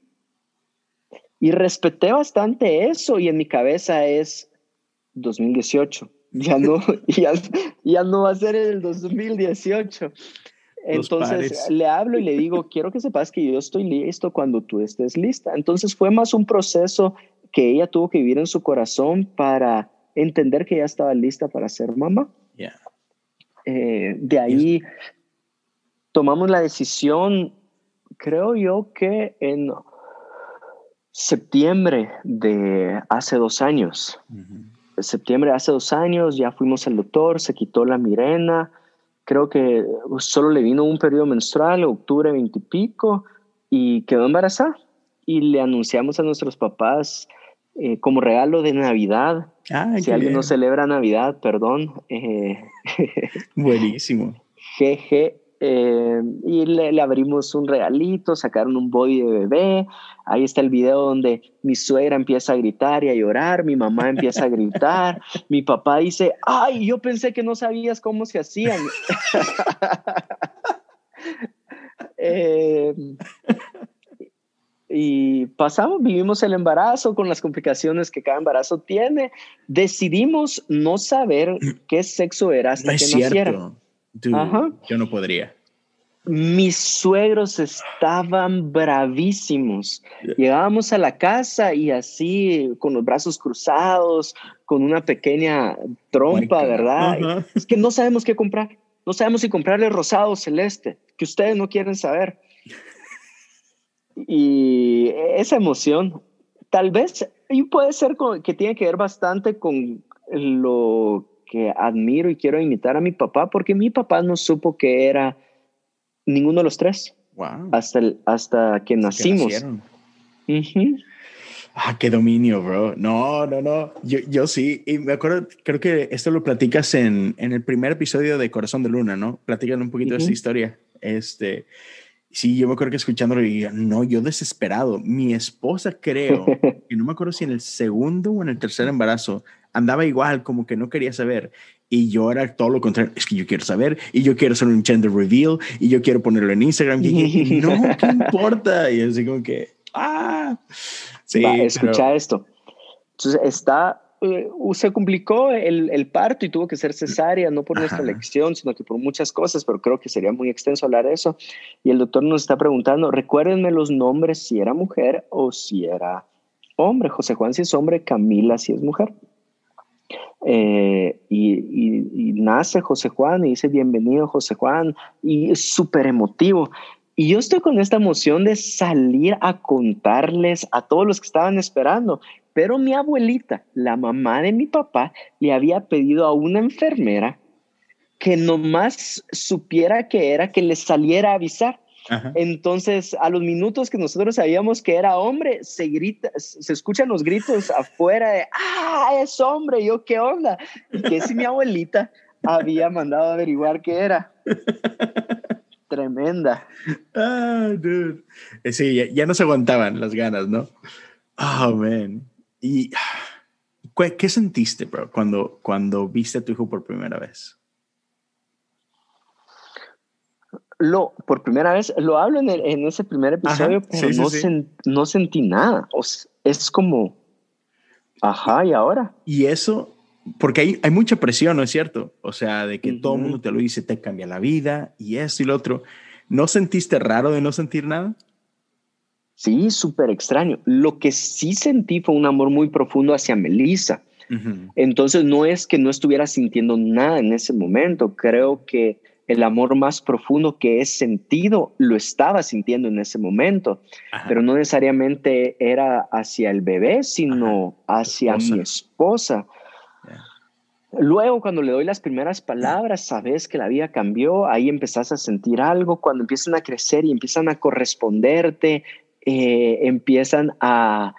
Y respeté bastante eso y en mi cabeza es 2018. Ya no, <laughs> <laughs> ya, ya no va a ser el 2018. Entonces le hablo y le digo, <laughs> quiero que sepas que yo estoy listo cuando tú estés lista. Entonces fue más un proceso que ella tuvo que vivir en su corazón para entender que ya estaba lista para ser mamá. Eh, de ahí tomamos la decisión, creo yo que en septiembre de hace dos años. Septiembre de hace dos años ya fuimos al doctor, se quitó la mirena, creo que solo le vino un periodo menstrual, octubre veintipico, y, quedó embarazada. Y le anunciamos a nuestros papás eh, como regalo de Navidad. si alguien no celebra Navidad, perdón. Eh, <laughs> Buenísimo. Jeje, eh, y le, abrimos un regalito, sacaron un body de bebé. Ahí está el video donde mi suegra empieza a gritar y a llorar, mi mamá empieza a gritar, <laughs> mi papá dice, ay, yo pensé que no sabías cómo se hacían. <laughs> Eh, y pasamos, vivimos el embarazo con las complicaciones que cada embarazo tiene. Decidimos no saber qué sexo era hasta que naciera. Yo no podría. Mis suegros estaban bravísimos. Llegábamos a la casa y así, con los brazos cruzados, con una pequeña trompa, ¿verdad? Es que no sabemos qué comprar. No sabemos si comprarle rosado o celeste, que ustedes no quieren saber. Y esa emoción, tal vez, y puede ser que tiene que ver bastante con lo que admiro y quiero imitar a mi papá, porque mi papá no supo que era ninguno de los tres. Hasta, hasta que nacimos. Ah, qué dominio, bro. No, no, no. Yo, yo sí. Y me acuerdo, creo que esto lo platicas en, en el primer episodio de Corazón de Luna, ¿no? Platican un poquito de esa historia. Este, sí, yo me acuerdo que escuchándolo y no, yo desesperado. Mi esposa creo, <laughs> que no me acuerdo si en el segundo o en el tercer embarazo, andaba igual, como que no quería saber. Y yo era todo lo contrario, es que yo quiero saber y yo quiero hacer un gender reveal y yo quiero ponerlo en Instagram. Y <laughs> no, ¿qué importa? Y así como que, ah, sí. escucha esto. Entonces está eh, se complicó el, el, parto y tuvo que ser cesárea, no por nuestra elección, sino que por muchas cosas, pero creo que sería muy extenso hablar de eso. Y el doctor nos está preguntando, recuérdenme los nombres si era mujer o si era hombre. José Juan si es hombre, Camila si es mujer. Eh, y, y, nace José Juan y dice bienvenido José Juan y es súper emotivo. Y yo estoy con esta emoción de salir a contarles a todos los que estaban esperando. Pero mi abuelita, la mamá de mi papá, le había pedido a una enfermera que nomás supiera que era que le saliera a avisar. Entonces, a los minutos que nosotros sabíamos que era hombre, se grita, se escuchan los gritos afuera de, ah, es hombre, yo qué onda. Y que si mi abuelita había mandado a averiguar qué era. <laughs> Tremenda. Ah, dude. Eh, sí, ya, ya, no se aguantaban las ganas, ¿no? Oh, man. ¿Y qué sentiste, bro, cuando, cuando viste a tu hijo por primera vez? Lo, por primera vez, lo hablo en, en ese primer episodio, pero no, no, sentí nada. es como, ajá, ¿y ahora? Y eso, porque hay, hay mucha presión, ¿no es cierto? O sea, de que todo el mundo te lo dice, te cambia la vida y esto y lo otro. ¿No sentiste raro de no sentir nada? Sí, súper extraño. Lo que sí sentí fue un amor muy profundo hacia Melissa. Entonces no es que no estuviera sintiendo nada en ese momento. Creo que el amor más profundo que he sentido lo estaba sintiendo en ese momento, pero no necesariamente era hacia el bebé, sino hacia mi esposa. Luego, cuando le doy las primeras palabras, sabes que la vida cambió, ahí empezás a sentir algo, cuando empiezan a crecer y empiezan a corresponderte, eh, empiezan a,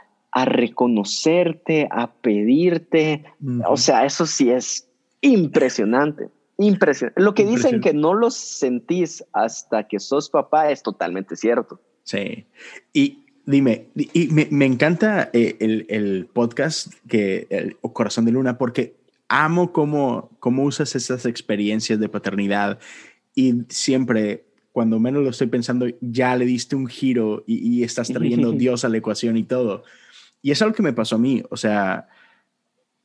reconocerte, a pedirte. O sea, eso sí es impresionante. Impresionante. Lo que dicen que no lo sentís hasta que sos papá es totalmente cierto. Sí. Y dime, y me, encanta eh, el, podcast que el Corazón de Luna porque amo cómo, cómo usas esas experiencias de paternidad y siempre cuando menos lo estoy pensando, ya le diste un giro y, estás trayendo <laughs> Dios a la ecuación y todo. Y es algo que me pasó a mí. O sea,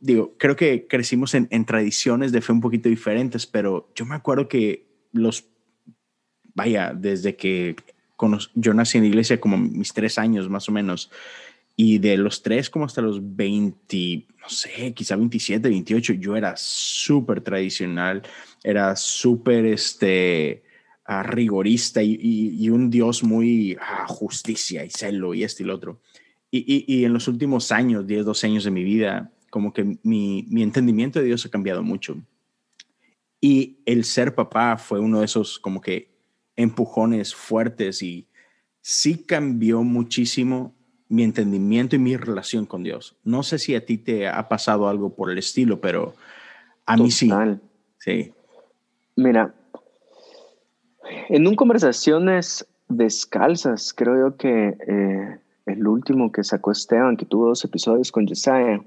digo, creo que crecimos en, tradiciones de fe un poquito diferentes, pero yo me acuerdo que los, vaya, desde que yo nací en la iglesia como mis tres años más o menos, y de los tres como hasta los 20, no sé, quizá 27, 28, yo era súper tradicional, era súper, este, rigorista y, un Dios muy a justicia y celo y este y lo otro. Y, en los últimos años, 10, 12 años de mi vida, como que mi, mi entendimiento de Dios ha cambiado mucho. Y el ser papá fue uno de esos como que empujones fuertes y sí cambió muchísimo mi entendimiento y mi relación con Dios. No sé si a ti te ha pasado algo por el estilo, pero a mí sí. Sí. Mira, en un conversaciones descalzas, creo yo que eh, el último que sacó Esteban, que tuvo dos episodios con Josiah,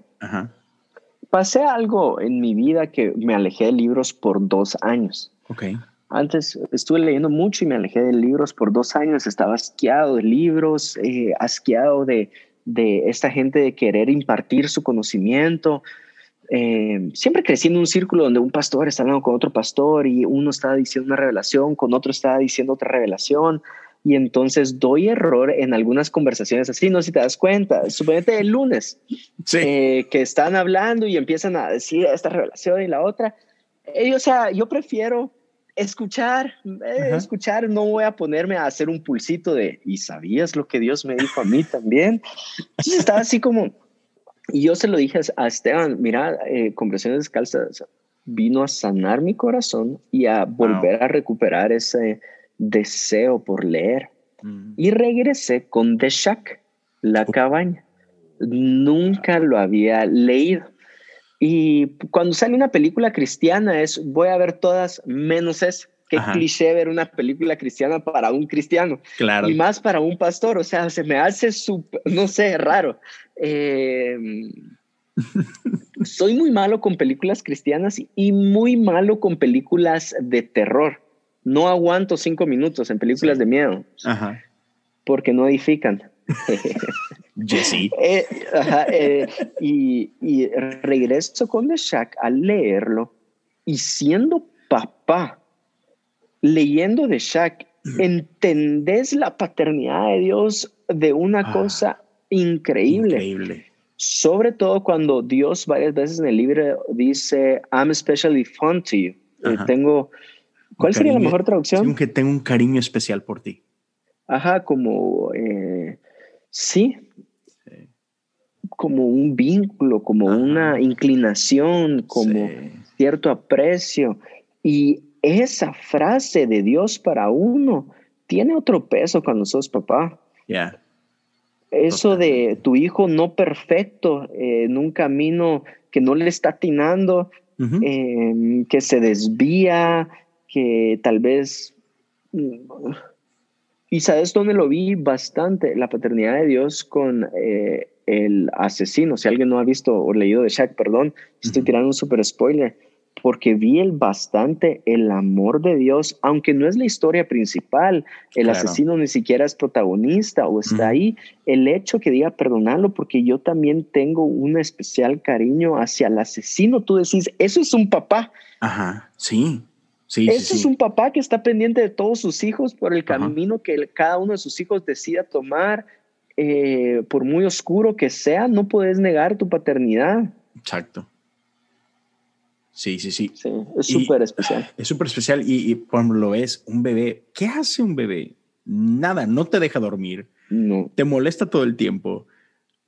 pasé algo en mi vida que me alejé de libros por dos años. Okay. Antes estuve leyendo mucho y me alejé de libros por dos años. Estaba asqueado de libros, eh, asqueado de, de esta gente de querer impartir su conocimiento. Eh, siempre crecí en un círculo donde un pastor está hablando con otro pastor y uno está diciendo una revelación, con otro está diciendo otra revelación. Y entonces doy error en algunas conversaciones así, no sé si te das cuenta. Suponete el lunes eh, que están hablando y empiezan a decir esta revelación y la otra. Eh, o sea, yo prefiero escuchar, escuchar, no voy a ponerme a hacer un pulsito de, ¿y sabías lo que Dios me dijo a mí también? Entonces estaba así como, y yo se lo dije a Esteban, mira, eh, Conversaciones Descalzas vino a sanar mi corazón y a volver a recuperar ese deseo por leer. Mm. Y regresé con The Shack, La Cabaña. Nunca lo había leído. Y cuando sale una película cristiana es, voy a ver todas menos esa. Qué cliché ver una película cristiana para un cristiano. Claro. Y más para un pastor. O sea, se me hace súper, no sé, raro. Eh, <laughs> Soy muy malo con películas cristianas y muy malo con películas de terror. No aguanto cinco minutos en películas de miedo. Porque no edifican. <laughs> Jesse. <laughs> Eh, eh, y, y, regreso con The Shack al leerlo y siendo papá, leyendo The Shack, entendés la paternidad de Dios de una ah, cosa increíble. Increíble. Sobre todo cuando Dios varias veces en el libro dice, I'm especially fun to you. Eh, tengo, ¿cuál sería la mejor traducción? que tengo un cariño especial por ti. Ajá, como, sí, como un vínculo, como una inclinación, como cierto aprecio. Y esa frase de Dios para uno tiene otro peso cuando sos papá. Ya. Eso de tu hijo no perfecto, eh, en un camino que no le está atinando, em, que se desvía, que tal vez... Y sabes dónde lo vi bastante, la paternidad de Dios con eh, el asesino. Si alguien no ha visto o leído de Shaq, perdón, estoy tirando un super spoiler, porque vi el bastante el amor de Dios, aunque no es la historia principal, el asesino ni siquiera es protagonista o está ahí, el hecho que diga perdonarlo, porque yo también tengo un especial cariño hacia el asesino, tú decís, eso es un papá. Ajá, sí. Ese es un papá que está pendiente de todos sus hijos por el camino que cada uno de sus hijos decida tomar, eh, por muy oscuro que sea, no puedes negar tu paternidad. Exacto. Sí, sí, sí. es súper especial. Es súper especial y, y por lo es un bebé. ¿Qué hace un bebé? Nada, no te deja dormir. No. Te molesta todo el tiempo.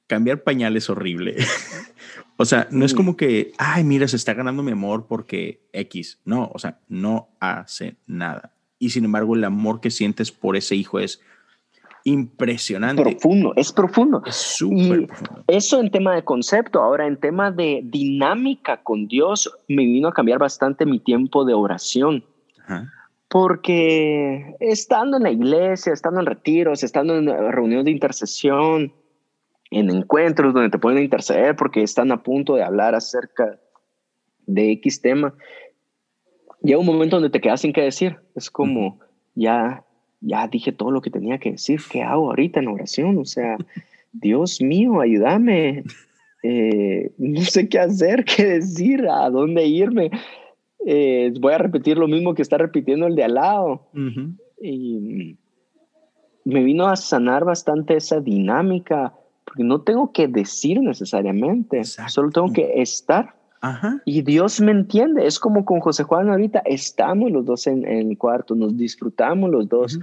Cambiar pañales es horrible. <laughs> O sea, no es como que, ay, mira, se está ganando mi amor porque X. No, o sea, no hace nada. Y sin embargo, el amor que sientes por ese hijo es impresionante. Profundo, es profundo. Es súper profundo. Eso en tema de concepto. Ahora, en tema de dinámica con Dios, me vino a cambiar bastante mi tiempo de oración. Porque estando en la iglesia, estando en retiros, estando en reuniones de intercesión, en encuentros donde te pueden interceder porque están a punto de hablar acerca de X tema, llega un momento donde te quedas sin qué decir. Es como, ya, ya dije todo lo que tenía que decir. ¿Qué hago ahorita en oración? O sea, <laughs> Dios mío, ayúdame. Eh, no sé qué hacer, qué decir, a dónde irme. Eh, voy a repetir lo mismo que está repitiendo el de al lado. Y me vino a sanar bastante esa dinámica porque no tengo que decir necesariamente, solo tengo que estar. Y Dios me entiende, es como con José Juan ahorita, estamos los dos en, el cuarto, nos disfrutamos los dos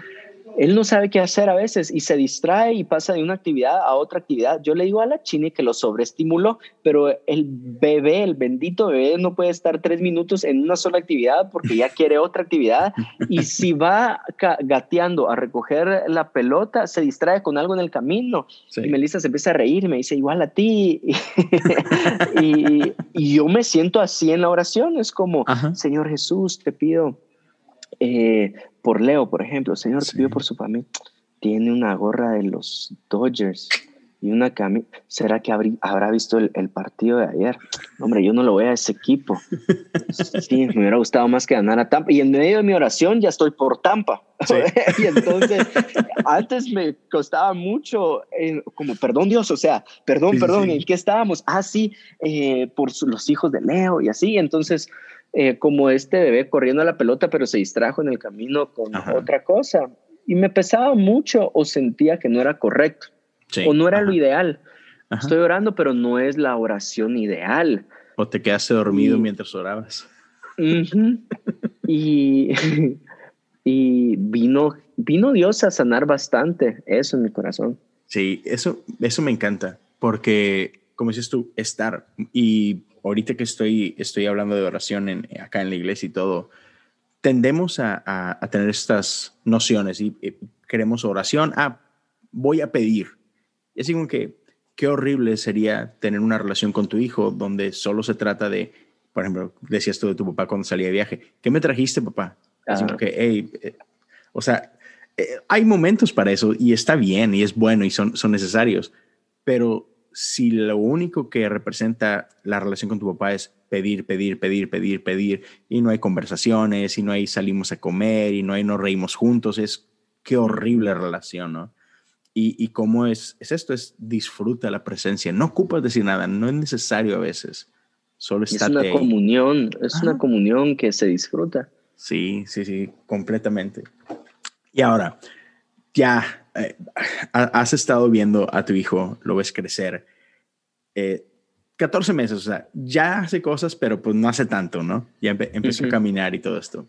él no sabe qué hacer a veces y se distrae y pasa de una actividad a otra actividad. Yo le digo a la Chini que lo sobreestimuló, pero el bebé, el bendito bebé, no puede estar tres minutos en una sola actividad porque ya quiere otra actividad. Y si va gateando a recoger la pelota, se distrae con algo en el camino. Y Melissa se empieza a reír y me dice, igual a ti. <laughs> y, yo me siento así en la oración. Es como, Señor Jesús, te pido eh, por Leo, por ejemplo, Señor, te pido por su familia. Tiene una gorra de los Dodgers y una camisa. ¿Será que habrá visto el, partido de ayer? Hombre, yo no lo voy a ese equipo. <laughs> Sí, me hubiera gustado más que ganar a Tampa. Y en medio de mi oración ya estoy por Tampa. <laughs> y entonces, antes me costaba mucho, eh, como, perdón Dios, o sea, perdón, perdón, ¿en qué estábamos? Ah, sí, eh, por los hijos de Leo y así. Entonces, eh, como este bebé corriendo a la pelota, pero se distrajo en el camino con otra cosa. Y me pesaba mucho o sentía que no era correcto o no era lo ideal. Estoy orando, pero no es la oración ideal. O te quedaste dormido mientras orabas. y, <laughs> y vino, vino Dios a sanar bastante eso en mi corazón. Sí, eso, eso me encanta, porque como dices tú, estar y ahorita que estoy, estoy hablando de oración en, acá en la iglesia y todo, tendemos a, a, tener estas nociones y, queremos oración, ah, voy a pedir. Y así como que, qué horrible sería tener una relación con tu hijo donde solo se trata de, por ejemplo, decías tú de tu papá cuando salía de viaje, ¿qué me trajiste, papá? Así como que, hey, eh, o sea, eh, hay momentos para eso y está bien y es bueno y son, son necesarios, pero si lo único que representa la relación con tu papá es pedir, pedir, pedir, pedir, pedir, y no hay conversaciones, y no hay salimos a comer, y no hay nos reímos juntos, es qué horrible relación, ¿no? Y, y cómo es, es esto, es disfruta la presencia, no ocupas decir nada, no es necesario a veces, solo Es una comunión, es una comunión que se disfruta. Sí, sí, sí, completamente. Y ahora, ya eh, has estado viendo a tu hijo, lo ves crecer. 14 eh, meses, o sea, ya hace cosas, pero pues no hace tanto, ¿no? Ya empezó a caminar y todo esto.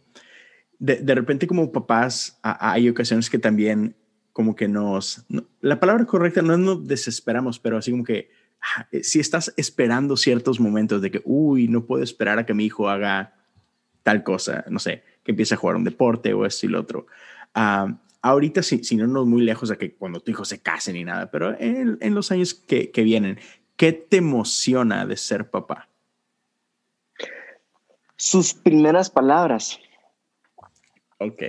De, de repente como papás hay ocasiones que también como que nos... la palabra correcta no es nos desesperamos, pero así como que ah, eh, si estás esperando ciertos momentos de que, uy, no puedo esperar a que mi hijo haga tal cosa, no sé, que empiece a jugar un deporte o esto y lo otro. Uh, ahorita, si, si, no nos muy lejos de que cuando tu hijo se case ni nada, pero en, en los años que, que, vienen, ¿qué te emociona de ser papá? Sus primeras palabras. Ok.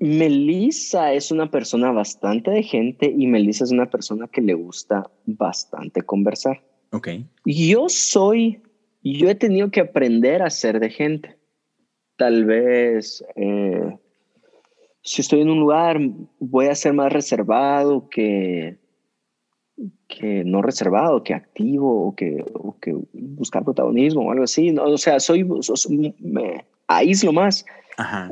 Melissa es una persona bastante de gente y Melissa es una persona que le gusta bastante conversar. Ok. Yo soy, yo he tenido que aprender a ser de gente. Tal vez eh, si estoy en un lugar, voy a ser más reservado que, que no reservado, que activo o que, que buscar protagonismo o algo así. No, o sea, soy, me aíslo más,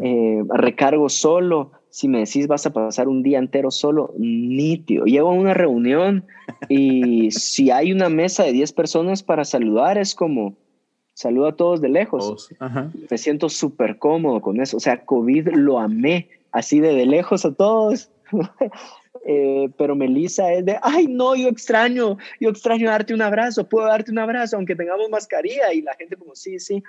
eh, recargo solo. Si me decís vas a pasar un día entero solo, nítido. Llego a una reunión y <laughs> si hay una mesa de 10 personas para saludar, es como, saludo a todos de lejos. Me siento súper cómodo con eso. O sea, COVID lo amé así de, de lejos a todos. <laughs> Eh, pero Melissa es de, ay, no, yo extraño, yo extraño darte un abrazo, puedo darte un abrazo, aunque tengamos mascarilla. Y la gente como, sí, sí.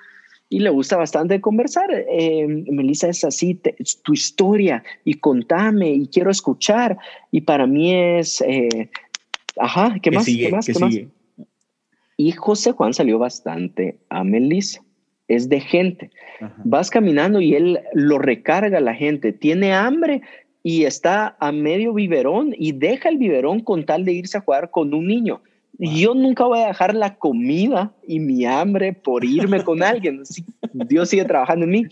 Y le gusta bastante conversar. Eh, Melissa es así, tu historia y contame y quiero escuchar. Y para mí es, eh, ajá, ¿qué más? ¿Qué más? ¿Qué más? Y José Juan salió bastante a Melissa es de gente. Vas caminando y él lo recarga a la gente. Tiene hambre y está a medio biberón y deja el biberón con tal de irse a jugar con un niño. Yo nunca voy a dejar la comida y mi hambre por irme con <laughs> alguien. Dios sigue trabajando en mí.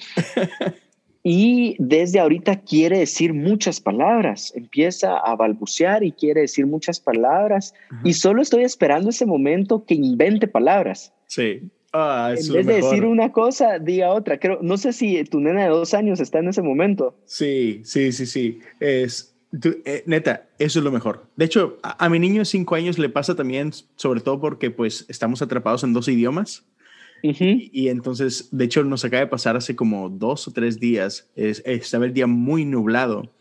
Y desde ahorita quiere decir muchas palabras, empieza a balbucear y quiere decir muchas palabras. Y solo estoy esperando ese momento que invente palabras. Sí. Ah, en vez de decir una cosa, diga otra. Creo, no sé si tu nena de dos años está en ese momento. Sí, sí, sí, sí. Es, eh, neta, eso es lo mejor. De hecho, a, mi niño de cinco años le pasa también, sobre todo porque pues estamos atrapados en dos idiomas. y, entonces, de hecho, nos acaba de pasar hace como dos o tres días. Es, estaba el día muy nublado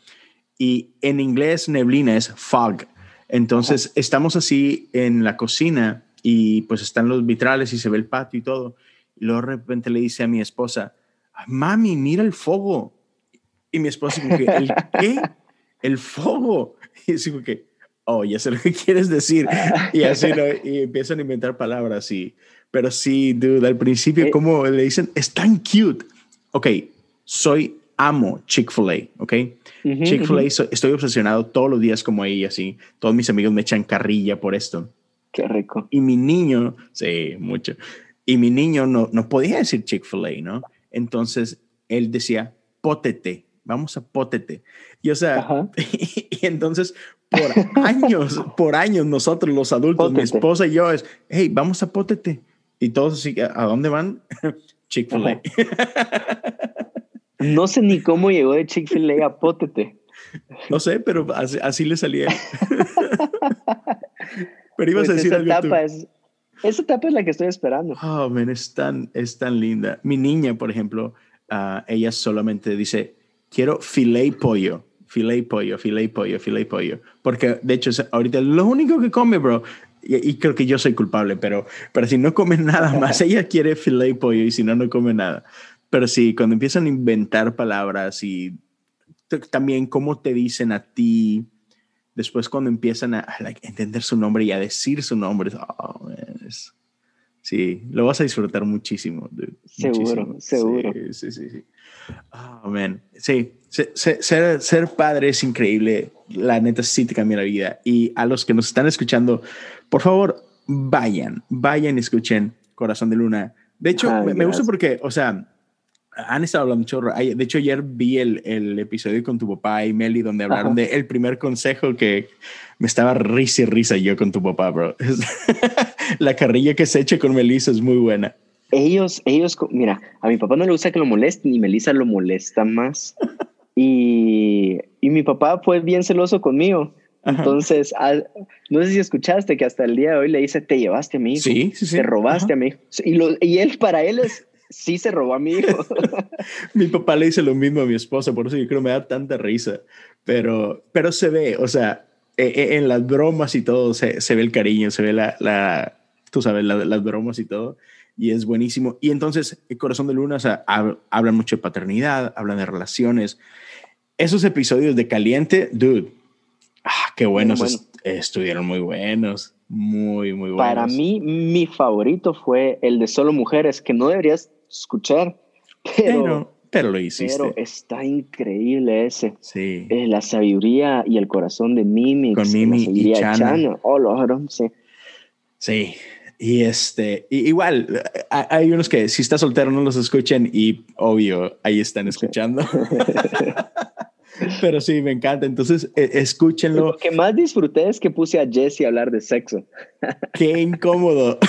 y en inglés neblina es fog. Entonces, estamos así en la cocina y pues están los vitrales y se ve el patio y todo. Y luego de repente le dice a mi esposa, mami, mira el fuego. Y mi esposa como que, ¿el qué? El fuego. Y digo que, oh, ya sé lo que <laughs> quieres decir. Y así y empiezan a inventar palabras y, pero sí, dude, al principio, eh, como le dicen, es tan cute. Ok, soy amo Chick-fil-A, ¿ok? Chick-fil-A, estoy obsesionado todos los días como ella, así. Todos mis amigos me echan carrilla por esto. Qué rico. Y mi niño, sí, mucho. Y mi niño no, no podía decir Chick-fil-A, ¿no? Entonces él decía, pótete, vamos a pótete. Y o sea, <laughs> y, entonces por años, <laughs> por años nosotros los adultos, mi esposa y yo es, hey, vamos a pótete. Y todos así, ¿a dónde van? <laughs> Chick-fil-A. no sé ni cómo llegó de Chick-fil-A a pótete. No sé, pero así, así le salía. Pero ibas a pues decir esa etapa Es, esa etapa es la que estoy esperando. Oh, man, es tan, es tan linda. Mi niña, por ejemplo, uh, ella solamente dice, quiero filet pollo, filet pollo, filet pollo, filet pollo. Porque, de hecho, ahorita lo único que come, bro, y, creo que yo soy culpable, pero, pero si no come nada <laughs> más, ella quiere filet pollo y si no, no come nada. Pero sí, cuando empiezan a inventar palabras y también cómo te dicen a ti, después cuando empiezan a entender su nombre y a decir su nombre, oh, sí, lo vas a disfrutar muchísimo. Seguro, seguro. Sí, sí, sí. Oh, man. Sí, ser, ser, padre es increíble. La neta sí te cambia la vida. Y a los que nos están escuchando, por favor, vayan, vayan y escuchen Corazón de Luna. De hecho, me, gusta porque, o sea, han estado hablando chorro. De hecho, ayer vi el, el episodio con tu papá y Meli donde hablaron de el primer consejo que me estaba risa y risa yo con tu papá, bro. <laughs> la carrilla que se eche con Melissa es muy buena. Ellos, ellos, mira, a mi papá no le gusta que lo molesten y Melissa lo molesta más. <laughs> y, y mi papá fue bien celoso conmigo. Entonces, no sé si escuchaste que hasta el día de hoy le dice, te llevaste a mi hijo, sí, sí, sí. te robaste a mi hijo. Y, lo, y él, para él es, sí se robó a mi hijo. <laughs> mi papá le dice lo mismo a mi esposa, por eso yo creo que me da tanta risa, pero, pero se ve, o sea, e, e, en las bromas y todo se, se ve el cariño, se ve la, la tú sabes, las bromas y todo y es buenísimo. Y entonces, el Corazón de Luna, o sea, hablan mucho de paternidad, hablan de relaciones. Esos episodios de Caliente, dude, ah, qué buenos, estuvieron muy buenos, muy, muy buenos. Para mí, mi favorito fue el de Solo Mujeres, que no deberías escuchar, pero... pero, lo hiciste. Pero está increíble ese. Sí. Eh, la sabiduría y el corazón de Mimi. Con Mimi y Chana. Oh, lo, sí. Sí, y este, igual, hay unos que si está soltero no los escuchen y obvio, ahí están escuchando. <laughs> <laughs> Pero sí, me encanta. Entonces, e, escúchenlo. Lo que más disfruté es que puse a Jesse a hablar de sexo. Qué incómodo. <laughs>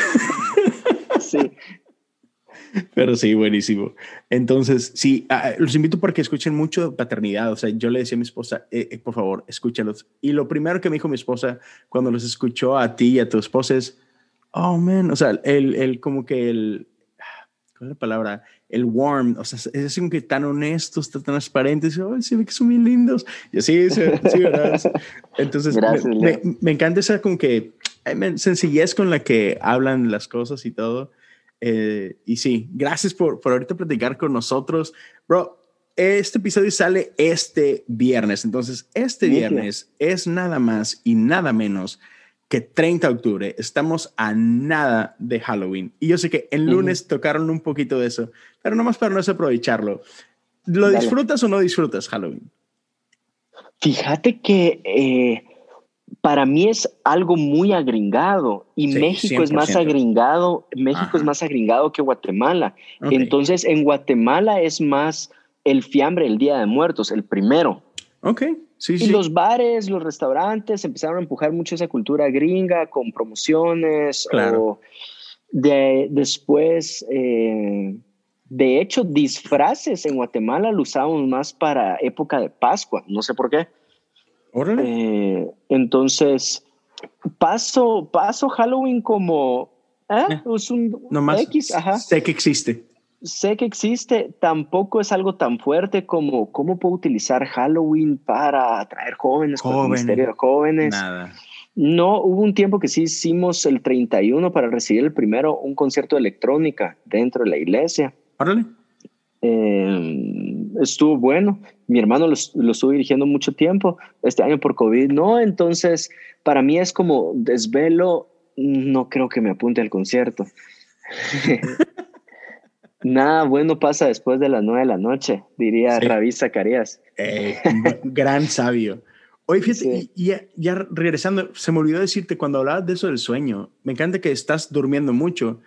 <laughs> Pero sí, buenísimo. Entonces, sí, los invito para que escuchen mucho de paternidad. O sea, yo le decía a mi esposa, eh, eh, por favor, escúchalos. Y lo primero que me dijo mi esposa cuando los escuchó a ti y a tu esposa es, oh, man, o sea, el, el como que el, ¿cuál es la palabra? El warm, o sea, es como que tan honesto, tan transparente, dice, oh, sí, ve que son muy lindos. Y así, sí, sí ¿verdad? Entonces, me, me, encanta esa como que sencillez con la que hablan las cosas y todo. Eh, y sí, gracias por, por ahorita platicar con nosotros. Bro, este episodio sale este viernes, entonces este viernes es nada más y nada menos que 30 de octubre estamos a nada de Halloween. Y yo sé que el lunes tocaron un poquito de eso, pero nomás para no aprovecharlo. ¿Lo disfrutas o no disfrutas Halloween? Fíjate que eh, para mí es algo muy agringado y México es más agringado, México es más agringado que Guatemala. Entonces en Guatemala es más el fiambre el Día de Muertos, el primero. Ok y los bares, los restaurantes empezaron a empujar mucho esa cultura gringa con promociones. Claro. de, después, eh, de hecho, disfraces en Guatemala lo usamos más para época de Pascua. No sé por qué. Eh, entonces, paso, paso Halloween como... ¿eh? eh es un X, sé que existe sé que existe, tampoco es algo tan fuerte como cómo puedo utilizar Halloween para atraer jóvenes, con el misterio de jóvenes. Nada. No, hubo un tiempo que sí hicimos el 31 para recibir el primero, un concierto de electrónica dentro de la iglesia. Órale. Em, estuvo bueno. Mi hermano lo, lo, estuvo dirigiendo mucho tiempo. Este año por COVID no. Entonces, para mí es como desvelo. No creo que me apunte al concierto. <laughs> Nada bueno pasa después de las nueve de la noche, diría Rabí Zacarías. Eh, gran sabio. Oye, fíjate, y ya, regresando, se me olvidó decirte cuando hablabas de eso del sueño, me encanta que estás durmiendo mucho,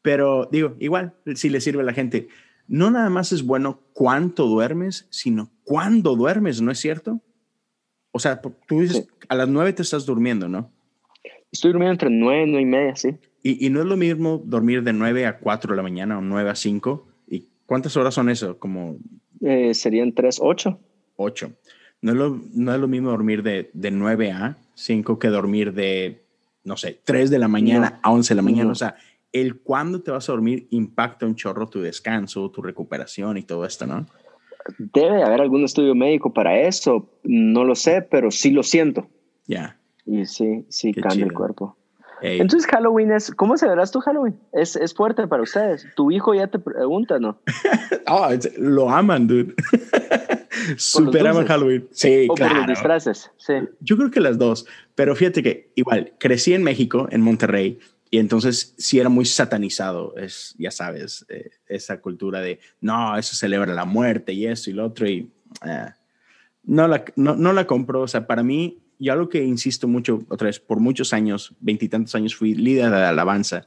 pero digo, igual, si le sirve a la gente, no nada más es bueno cuánto duermes, sino cuándo duermes, ¿no es cierto? O sea, tú dices, a las nueve te estás durmiendo, ¿no? Estoy durmiendo entre nueve, nueve y media, sí. Y, no es lo mismo dormir de 9 a 4 de la mañana o 9 a 5. ¿Y cuántas horas son eso? Como... Eh, serían 3, 8. 8. No es, lo, no es lo mismo dormir de, de 9 a 5 que dormir de, no sé, 3 de la mañana a 11 de la mañana. O sea, el cuándo te vas a dormir impacta un chorro tu descanso, tu recuperación y todo esto, ¿no? Debe haber algún estudio médico para eso. No lo sé, pero sí lo siento. Ya. Y sí, sí cambia el cuerpo. Entonces Halloween es, ¿cómo celebrás tu Halloween? Es, es fuerte para ustedes. Tu hijo ya te pregunta, ¿no? <laughs> oh, lo aman, dude. <laughs> Super aman Halloween. Sí, o claro. por los disfraces, sí. Yo creo que las dos, pero fíjate que igual, crecí en México, en Monterrey, y entonces sí era muy satanizado, es, ya sabes, eh, esa cultura de, no, eso celebra la muerte y eso y lo otro, y eh, no, la, no, no, la compro. O sea, para mí, y algo que insisto mucho, otra vez, por muchos años, veintitantos años, fui líder de alabanza,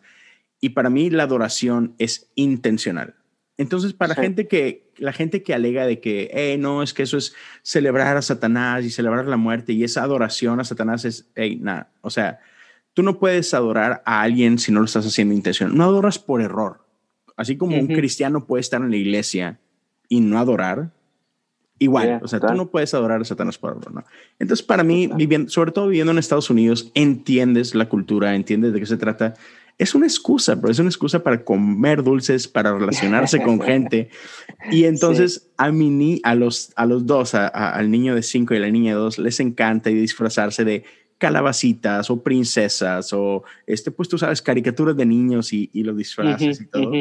y para mí la adoración es intencional. Entonces, para gente que, la gente que alega de que, hey, no, es que eso es celebrar a Satanás y celebrar la muerte y esa adoración a Satanás es, hey, nada, o sea, tú no puedes adorar a alguien si no lo estás haciendo intención. No adoras por error. Así como un cristiano puede estar en la iglesia y no adorar, igual, o sea, tú no puedes adorar a Satanás por error, ¿no? Entonces, para mí, viviendo, sobre todo viviendo en Estados Unidos, entiendes la cultura, entiendes de qué se trata. Es una excusa, pero es una excusa para comer dulces, para relacionarse con <laughs> gente. Y entonces a, mí, a, los, a los dos, al niño de cinco y a la niña de dos, les encanta disfrazarse de calabacitas o princesas o, este, pues tú sabes, caricaturas de niños y, los disfraces y todo.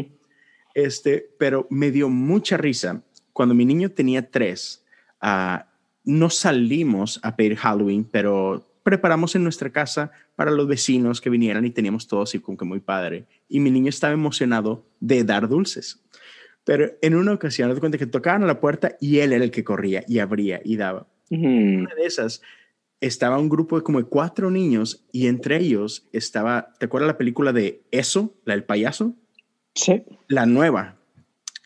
Este, pero me dio mucha risa cuando mi niño tenía tres. Uh, no salimos a pedir Halloween, pero preparamos en nuestra casa para los vecinos que vinieran y teníamos todo así como que muy padre. Y mi niño estaba emocionado de dar dulces. Pero en una ocasión, me cuenta que tocaban a la puerta y él era el que corría y abría y daba. Una de esas, estaba un grupo de como cuatro niños y entre ellos estaba, ¿te acuerdas la película de Eso, la del payaso? Sí. La nueva.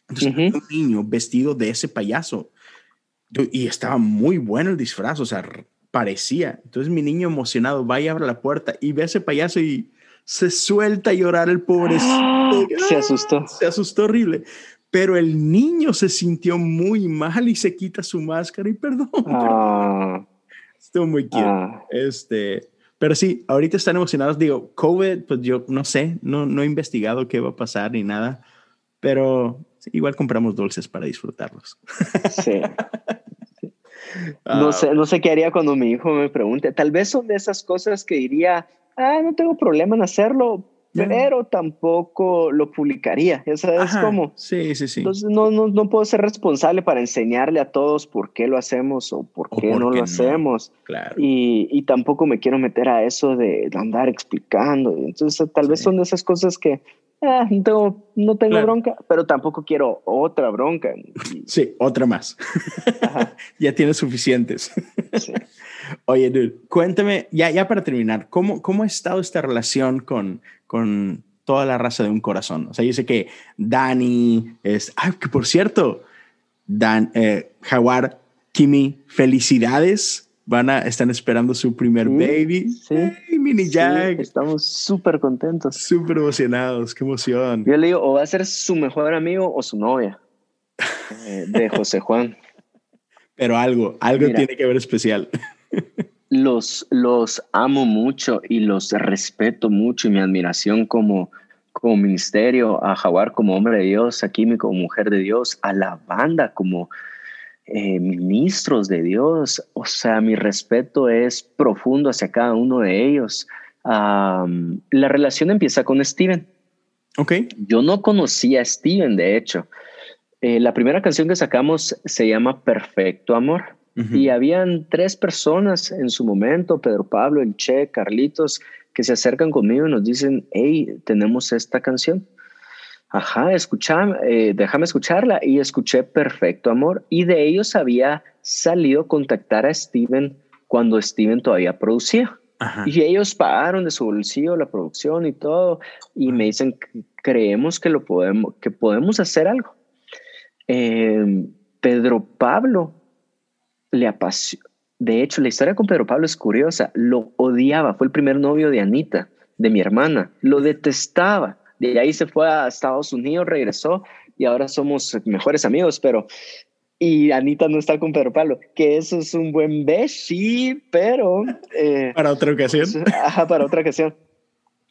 Entonces, un niño vestido de ese payaso y estaba muy bueno el disfraz, o sea, parecía. Entonces mi niño emocionado va y abre la puerta y ve a ese payaso y se suelta a llorar el pobre. se asustó. Se asustó horrible. Pero el niño se sintió muy mal y se quita su máscara y perdón. Ah. Estuvo muy cute. Ah. Este, pero sí, ahorita están emocionados. Digo, COVID, pues yo no sé, no, no he investigado qué va a pasar ni nada, pero igual compramos dulces para disfrutarlos. Sí. No, sé, no sé qué haría cuando mi hijo me pregunte. Tal vez son de esas cosas que diría, ah, no tengo problema en hacerlo, pero tampoco lo publicaría. Sabes cómo. Sí, sí, sí. Entonces no, no, no, puedo ser responsable para enseñarle a todos por qué lo hacemos o por qué no lo hacemos. Claro. Y, y, tampoco me quiero meter a eso de andar explicando. Entonces tal vez son de esas cosas que ah, no tengo, no tengo bronca, pero tampoco quiero otra bronca. Sí, otra más. <laughs> ya tienes suficientes. sí. <laughs> Oye, dude, cuéntame, ya, ya para terminar, ¿cómo, ¿cómo ha estado esta relación con, con toda la raza de un corazón? O sea, yo sé que Dani es, ay, que por cierto, Dan, eh, Jaguar, Kimi, felicidades. Van a, están esperando su primer baby. Sí. mini Jack. estamos súper contentos. Súper emocionados. Qué emoción. Yo le digo, o va a ser su mejor amigo o su novia. Eh, de José Juan. Pero algo, algo tiene que ver especial <laughs> los, los amo mucho y los respeto mucho y mi admiración como, como ministerio, a Jaguar como hombre de Dios, a Kimi como mujer de Dios, a la banda como eh, ministros de Dios. O sea, mi respeto es profundo hacia cada uno de ellos. la relación empieza con Steven. Ok. Yo no conocía a Steven, de hecho. Eh, la primera canción que sacamos se llama Perfecto Amor. Y habían tres personas en su momento, Pedro Pablo, el Che, Carlitos, que se acercan conmigo y nos dicen, hey, tenemos esta canción. Ajá, escucha, eh, déjame escucharla. Y escuché Perfecto Amor. Y de ellos había salido contactar a Steven cuando Steven todavía producía. Y ellos pagaron de su bolsillo la producción y todo. Y me dicen, creemos que, lo podemos, que podemos hacer algo. Eh, Pedro Pablo le apasionó. De hecho, la historia con Pedro Pablo es curiosa. Lo odiaba. Fue el primer novio de Anita, de mi hermana. Lo detestaba. De ahí se fue a Estados Unidos, regresó y ahora somos mejores amigos, pero... Y Anita no está con Pedro Pablo, que eso es un buen besh, sí, pero... Eh, para otra ocasión. <laughs> Ajá, para otra ocasión.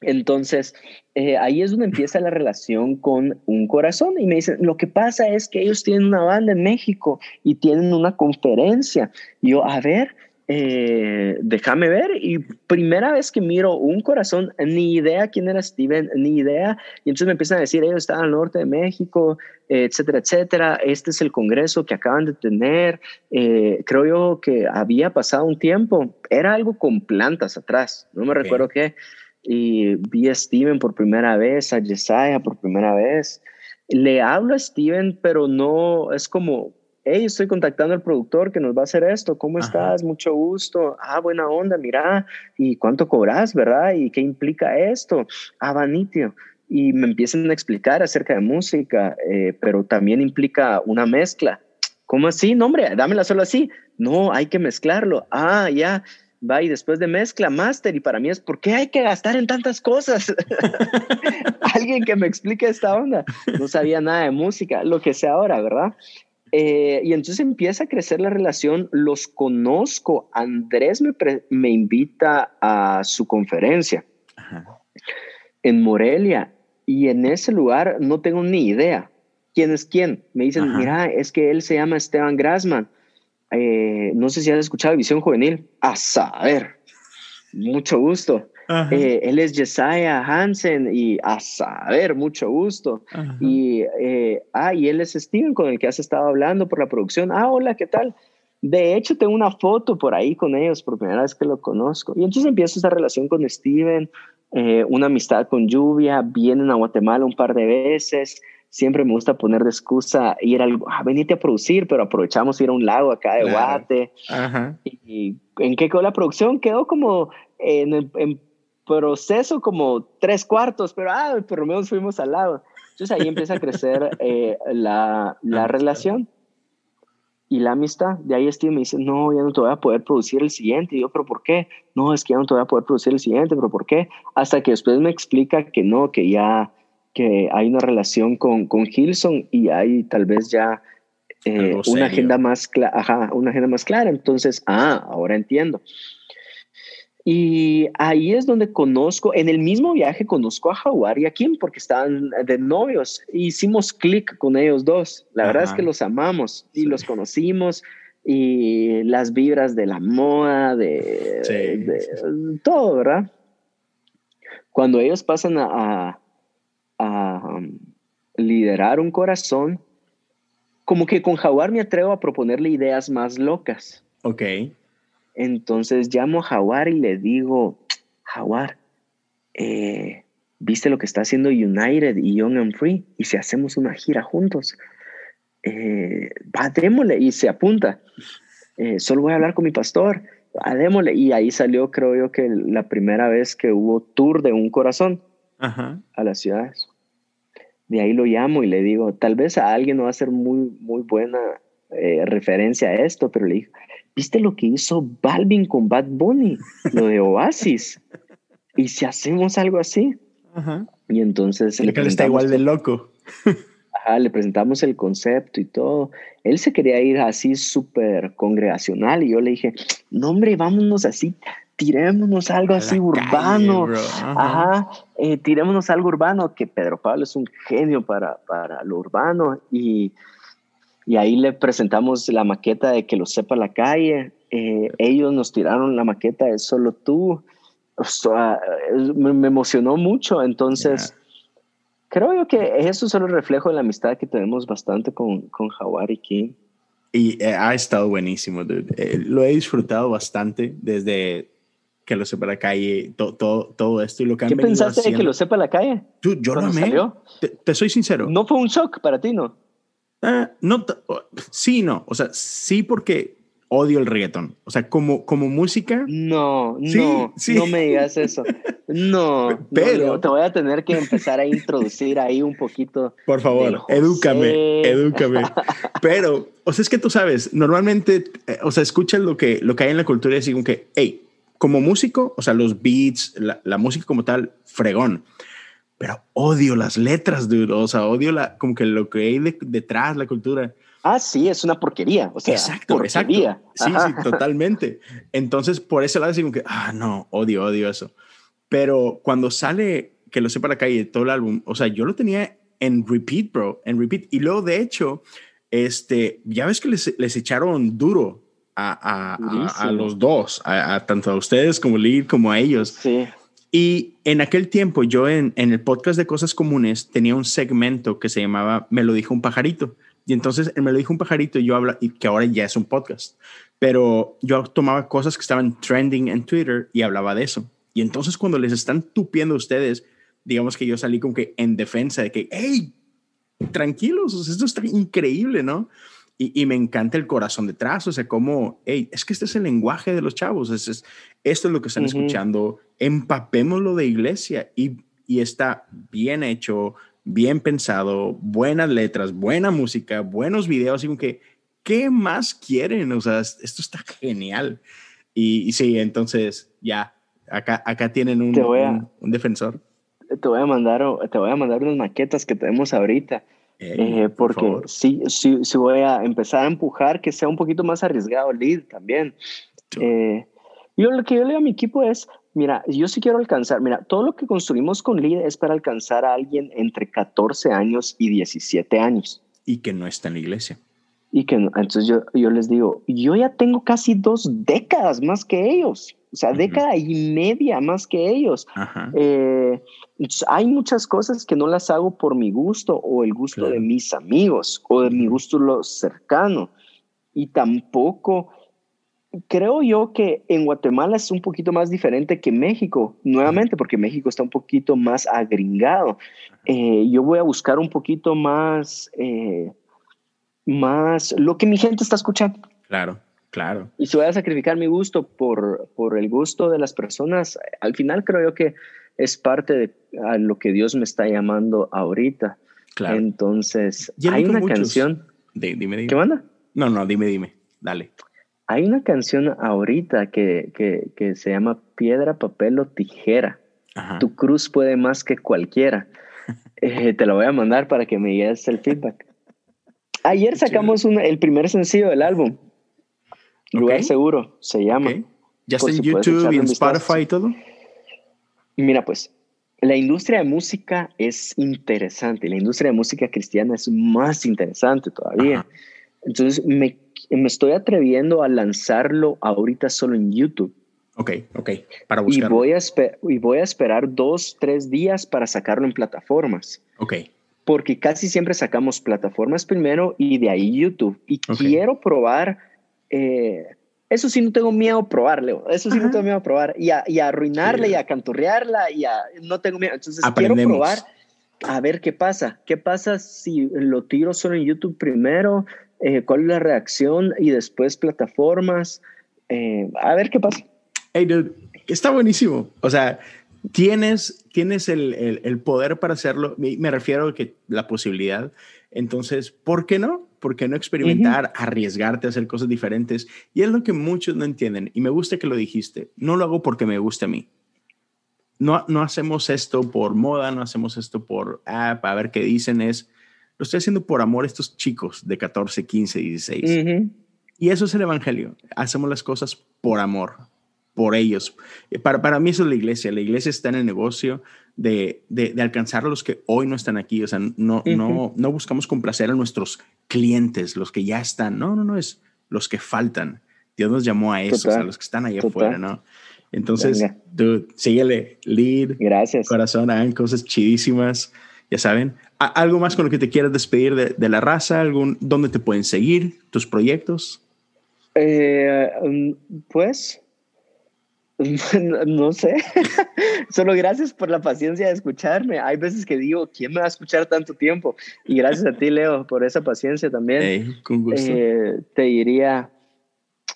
Entonces, eh, ahí es donde empieza la relación con un corazón. Y me dicen, lo que pasa es que ellos tienen una banda en México y tienen una conferencia. Y yo, a ver, eh, déjame ver. Y primera vez que miro un corazón, ni idea quién era Steven, ni idea. Y entonces me empiezan a decir, ellos están al norte de México, etcétera, etcétera. Este es el congreso que acaban de tener. Eh, creo yo que había pasado un tiempo. Era algo con plantas atrás. No me recuerdo qué y vi a Steven por primera vez, a Jesiah por primera vez. Le hablo a Steven, pero no es como, hey, estoy contactando al productor que nos va a hacer esto, ¿cómo estás? Mucho gusto. Ah, buena onda, mira, ¿y cuánto cobras, verdad? ¿Y qué implica esto? Ah, vanitio. Y me empiezan a explicar acerca de música, eh, pero también implica una mezcla. ¿Cómo así? No, hombre, dámela solo así. No, hay que mezclarlo. Ah, ya va y después de mezcla, máster, y para mí es, ¿por qué hay que gastar en tantas cosas? <laughs> Alguien que me explique esta onda. No sabía nada de música, lo que sé ahora, ¿verdad? Eh, y entonces empieza a crecer la relación, los conozco, Andrés me, me invita a su conferencia en Morelia y en ese lugar no tengo ni idea quién es quién. Me dicen, mira, es que él se llama Esteban Grassman eh, no sé si has escuchado Visión Juvenil. A saber, mucho gusto. Eh, él es Jesiah Hansen y a saber, mucho gusto. Y, eh, ah, y él es Steven con el que has estado hablando por la producción. Ah, hola, ¿qué tal? De hecho, tengo una foto por ahí con ellos por primera vez que lo conozco. Y entonces empiezo esa relación con Steven, una amistad con Lluvia, vienen a Guatemala un par de veces siempre me gusta poner de excusa ir al, ah, venite a producir, pero aprovechamos ir a un lago acá de Guate. Y, en qué quedó la producción? Quedó como en, en proceso como tres cuartos, pero ah, por lo menos fuimos al lago. Entonces ahí empieza a crecer <laughs> eh, la, la relación y la amistad. De ahí Steve me dice, no, ya no te voy a poder producir el siguiente. Y yo, pero ¿por qué? No, es que ya no te voy a poder producir el siguiente, pero ¿por qué? Hasta que después me explica que no, que ya que hay una relación con, con Hilson y hay tal vez ya eh, una, agenda más clara, una agenda más clara. Entonces, ah, ahora entiendo. Y ahí es donde conozco, en el mismo viaje conozco a Jaguar y a Kim porque estaban de novios. Hicimos clic con ellos dos. La verdad es que los amamos y los conocimos y las vibras de la moda, de, de todo, ¿verdad? Cuando ellos pasan a, Um, liderar un corazón, como que con Jaguar me atrevo a proponerle ideas más locas. Ok. Entonces llamo a Jaguar y le digo, Jaguar, eh, ¿viste lo que está haciendo United y Young and Free? ¿Y si hacemos una gira juntos? Eh, va, démosle. Y se apunta. Eh, solo voy a hablar con mi pastor. Va, démosle. Y ahí salió, creo yo, que la primera vez que hubo tour de un corazón a las ciudades. De ahí lo llamo y le digo, tal vez a alguien no va a ser muy, muy buena eh, referencia a esto, pero le digo, ¿viste lo que hizo Balvin con Bad Bunny? Lo de Oasis. ¿Y si hacemos algo así? Y entonces... El que está igual de loco. <laughs> Ajá, le presentamos el concepto y todo. Él se quería ir así súper congregacional y yo le dije, no hombre, vámonos así tirémonos algo así urbano. Ajá, eh, tirémonos algo urbano, que Pedro Pablo es un genio para, para lo urbano. Y, y ahí le presentamos la maqueta de que lo sepa la calle. Eh, ellos nos tiraron la maqueta de solo tú. me, emocionó mucho. Entonces, creo yo que eso es el reflejo de la amistad que tenemos bastante con, con Jaguar y King. Y eh, ha estado buenísimo, lo he disfrutado bastante desde que lo sepa la calle, todo, todo esto y lo que ¿Qué pensaste de que lo sepa la calle? Tú, yo lo amé. Te, soy sincero. No fue un shock para ti, ¿no? Ah, no, sí, no. O sea, sí porque odio el reggaetón. O sea, como, como música. No, no, no me digas eso. <laughs> No, pero te voy a tener que empezar a introducir ahí un poquito. Por favor, edúcame, edúcame. Pero, o sea, es que tú sabes, normalmente, eh, o sea, escucha lo que, lo que hay en la cultura y decir como que, hey, como músico, o sea, los beats, la, música como tal, fregón. Pero odio las letras, dude. O sea, odio la, como que lo que hay detrás, la cultura. Ah, sí, es una porquería. O sea, exacto, porquería. Sí, sí, totalmente. Entonces, por ese lado, digo que, ah, no, odio, odio eso. Pero cuando sale, que lo sepa la calle, todo el álbum, o sea, yo lo tenía en repeat, bro, en repeat. Y luego, de hecho, este, ya ves que les, les echaron duro a, a, a, los dos, a, tanto a ustedes como a ellos. Sí. Y en aquel tiempo yo en, en, el podcast de Cosas Comunes tenía un segmento que se llamaba Me lo dijo un pajarito. Y entonces Me lo dijo un pajarito yo habla, y que ahora ya es un podcast. Pero yo tomaba cosas que estaban trending en Twitter y hablaba de eso. Y entonces cuando les están tupiendo a ustedes, digamos que yo salí como que en defensa de que, hey, tranquilos, esto está increíble, ¿no? Y, me encanta el corazón detrás, o sea, como, hey, es que este es el lenguaje de los chavos, es, es esto es lo que están escuchando, empapémoslo de iglesia y, y está bien hecho, bien pensado, buenas letras, buena música, buenos videos, y como que, ¿qué más quieren? O sea, esto está genial. Y, sí, entonces ya, acá, acá tienen un, un, defensor. Te voy, a mandar, te voy a mandar unas maquetas que tenemos ahorita. Eh, porque sí, sí, sí, voy a empezar a empujar que sea un poquito más arriesgado el lead también. Eh, yo lo que yo le digo a mi equipo es, mira, yo sí quiero alcanzar, mira, todo lo que construimos con lead es para alcanzar a alguien entre 14 años y 17 años. Y que no está en la iglesia y que entonces yo, yo les digo, yo ya tengo casi dos décadas más que ellos, o sea, década y media más que ellos. Eh, hay muchas cosas que no las hago por mi gusto o el gusto de mis amigos o de mi gusto lo cercano. Y tampoco creo yo que en Guatemala es un poquito más diferente que México, nuevamente porque México está un poquito más agringado. Eh, yo voy a buscar un poquito más... Eh, más lo que mi gente está escuchando. Claro, claro. Y si voy a sacrificar mi gusto por, por el gusto de las personas, al final creo yo que es parte de a lo que Dios me está llamando ahorita. Claro. Entonces, hay una canción. dime, dime. ¿Qué manda? No, no, dime, dime. Dale. Hay una canción ahorita que, que, que se llama Piedra, Papel o Tijera. Tu cruz puede más que cualquiera. <laughs> Eh, te lo voy a mandar para que me guíes el feedback. <laughs> Ayer sacamos el primer sencillo del álbum. Lugar Seguro se llama. ¿Ya está en YouTube y en Spotify y todo? Mira, pues, la industria de música es interesante. La industria de música cristiana es más interesante todavía. Entonces, me, estoy atreviendo a lanzarlo ahorita solo en YouTube. Ok, ok, para buscarlo. Y voy, a y voy a esperar dos, tres días para sacarlo en plataformas. Ok porque casi siempre sacamos plataformas primero y de ahí YouTube. Y quiero probar, eh, eso sí no tengo miedo a probarle, eso sí no tengo miedo a probar y a, y arruinarla y a canturrearla y a, no tengo miedo. Entonces quiero probar a ver qué pasa. ¿Qué pasa si lo tiro solo en YouTube primero? Eh, ¿Cuál es la reacción? Y después plataformas. Eh, a ver qué pasa. Hey, dude, está buenísimo. O sea, tienes, tienes el, el, poder para hacerlo. Me, refiero a que la posibilidad. Entonces, ¿por qué no? ¿Por qué no experimentar, arriesgarte a hacer cosas diferentes? Y es lo que muchos no entienden. Y me gusta que lo dijiste. No lo hago porque me gusta a mí. No, no hacemos esto por moda, no hacemos esto por app, a ver qué dicen. Es, lo estoy haciendo por amor a estos chicos de 14, 15, 16. Y eso es el Evangelio. Hacemos las cosas por amor, por ellos. Eh, para, para mí eso es la iglesia. La iglesia está en el negocio de, de, alcanzar a los que hoy no están aquí. O sea, no, no, no buscamos complacer a nuestros clientes, los que ya están. No, no, no, es los que faltan. Dios nos llamó a esos, a los que están ahí afuera, ¿no? Entonces, tú, síguele, lead. Gracias. Corazón, hagan cosas chidísimas. Ya saben. ¿Algo más con lo que te quieras despedir de, de la raza? ¿Algún, ¿Dónde te pueden seguir? ¿Tus proyectos? Eh, um, pues <laughs> No, sé, <laughs> solo gracias por la paciencia de escucharme. Hay veces que digo, ¿quién me va a escuchar tanto tiempo? Y gracias a ti, Leo, por esa paciencia también. Eh, te diría,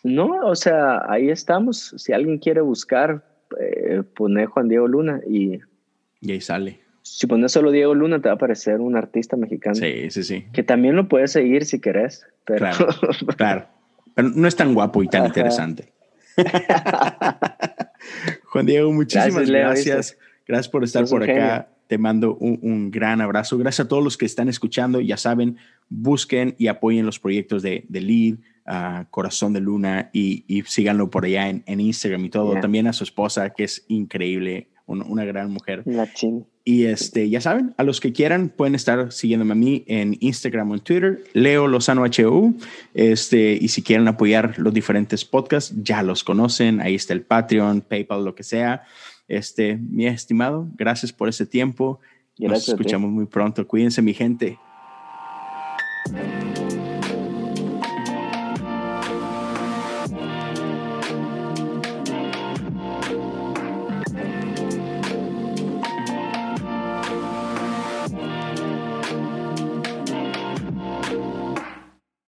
no, o sea, ahí estamos. Si alguien quiere buscar, eh, pone Juan Diego Luna y... Y ahí sale. Si pones solo Diego Luna, te va a aparecer un artista mexicano. Sí, sí, sí. Que también lo puedes seguir si querés. Pero... Claro, claro. Pero no es tan guapo y tan interesante. <laughs> Juan Diego, muchísimas gracias. Gracias, por estar por acá. Te mando un, gran abrazo. Gracias a todos los que están escuchando. Ya saben, busquen y apoyen los proyectos de, de Lead, Corazón de Luna y, síganlo por allá en, Instagram y todo. También a su esposa, que es increíble, una gran mujer. Y este, ya saben, a los que quieran pueden estar siguiéndome a mí en Instagram o en Twitter, Leo Lozano HU. Este, y si quieren apoyar los diferentes podcasts, ya los conocen. Ahí está el Patreon, PayPal, lo que sea. Este, mi estimado, gracias por ese tiempo. Nos escuchamos muy pronto. Cuídense, mi gente.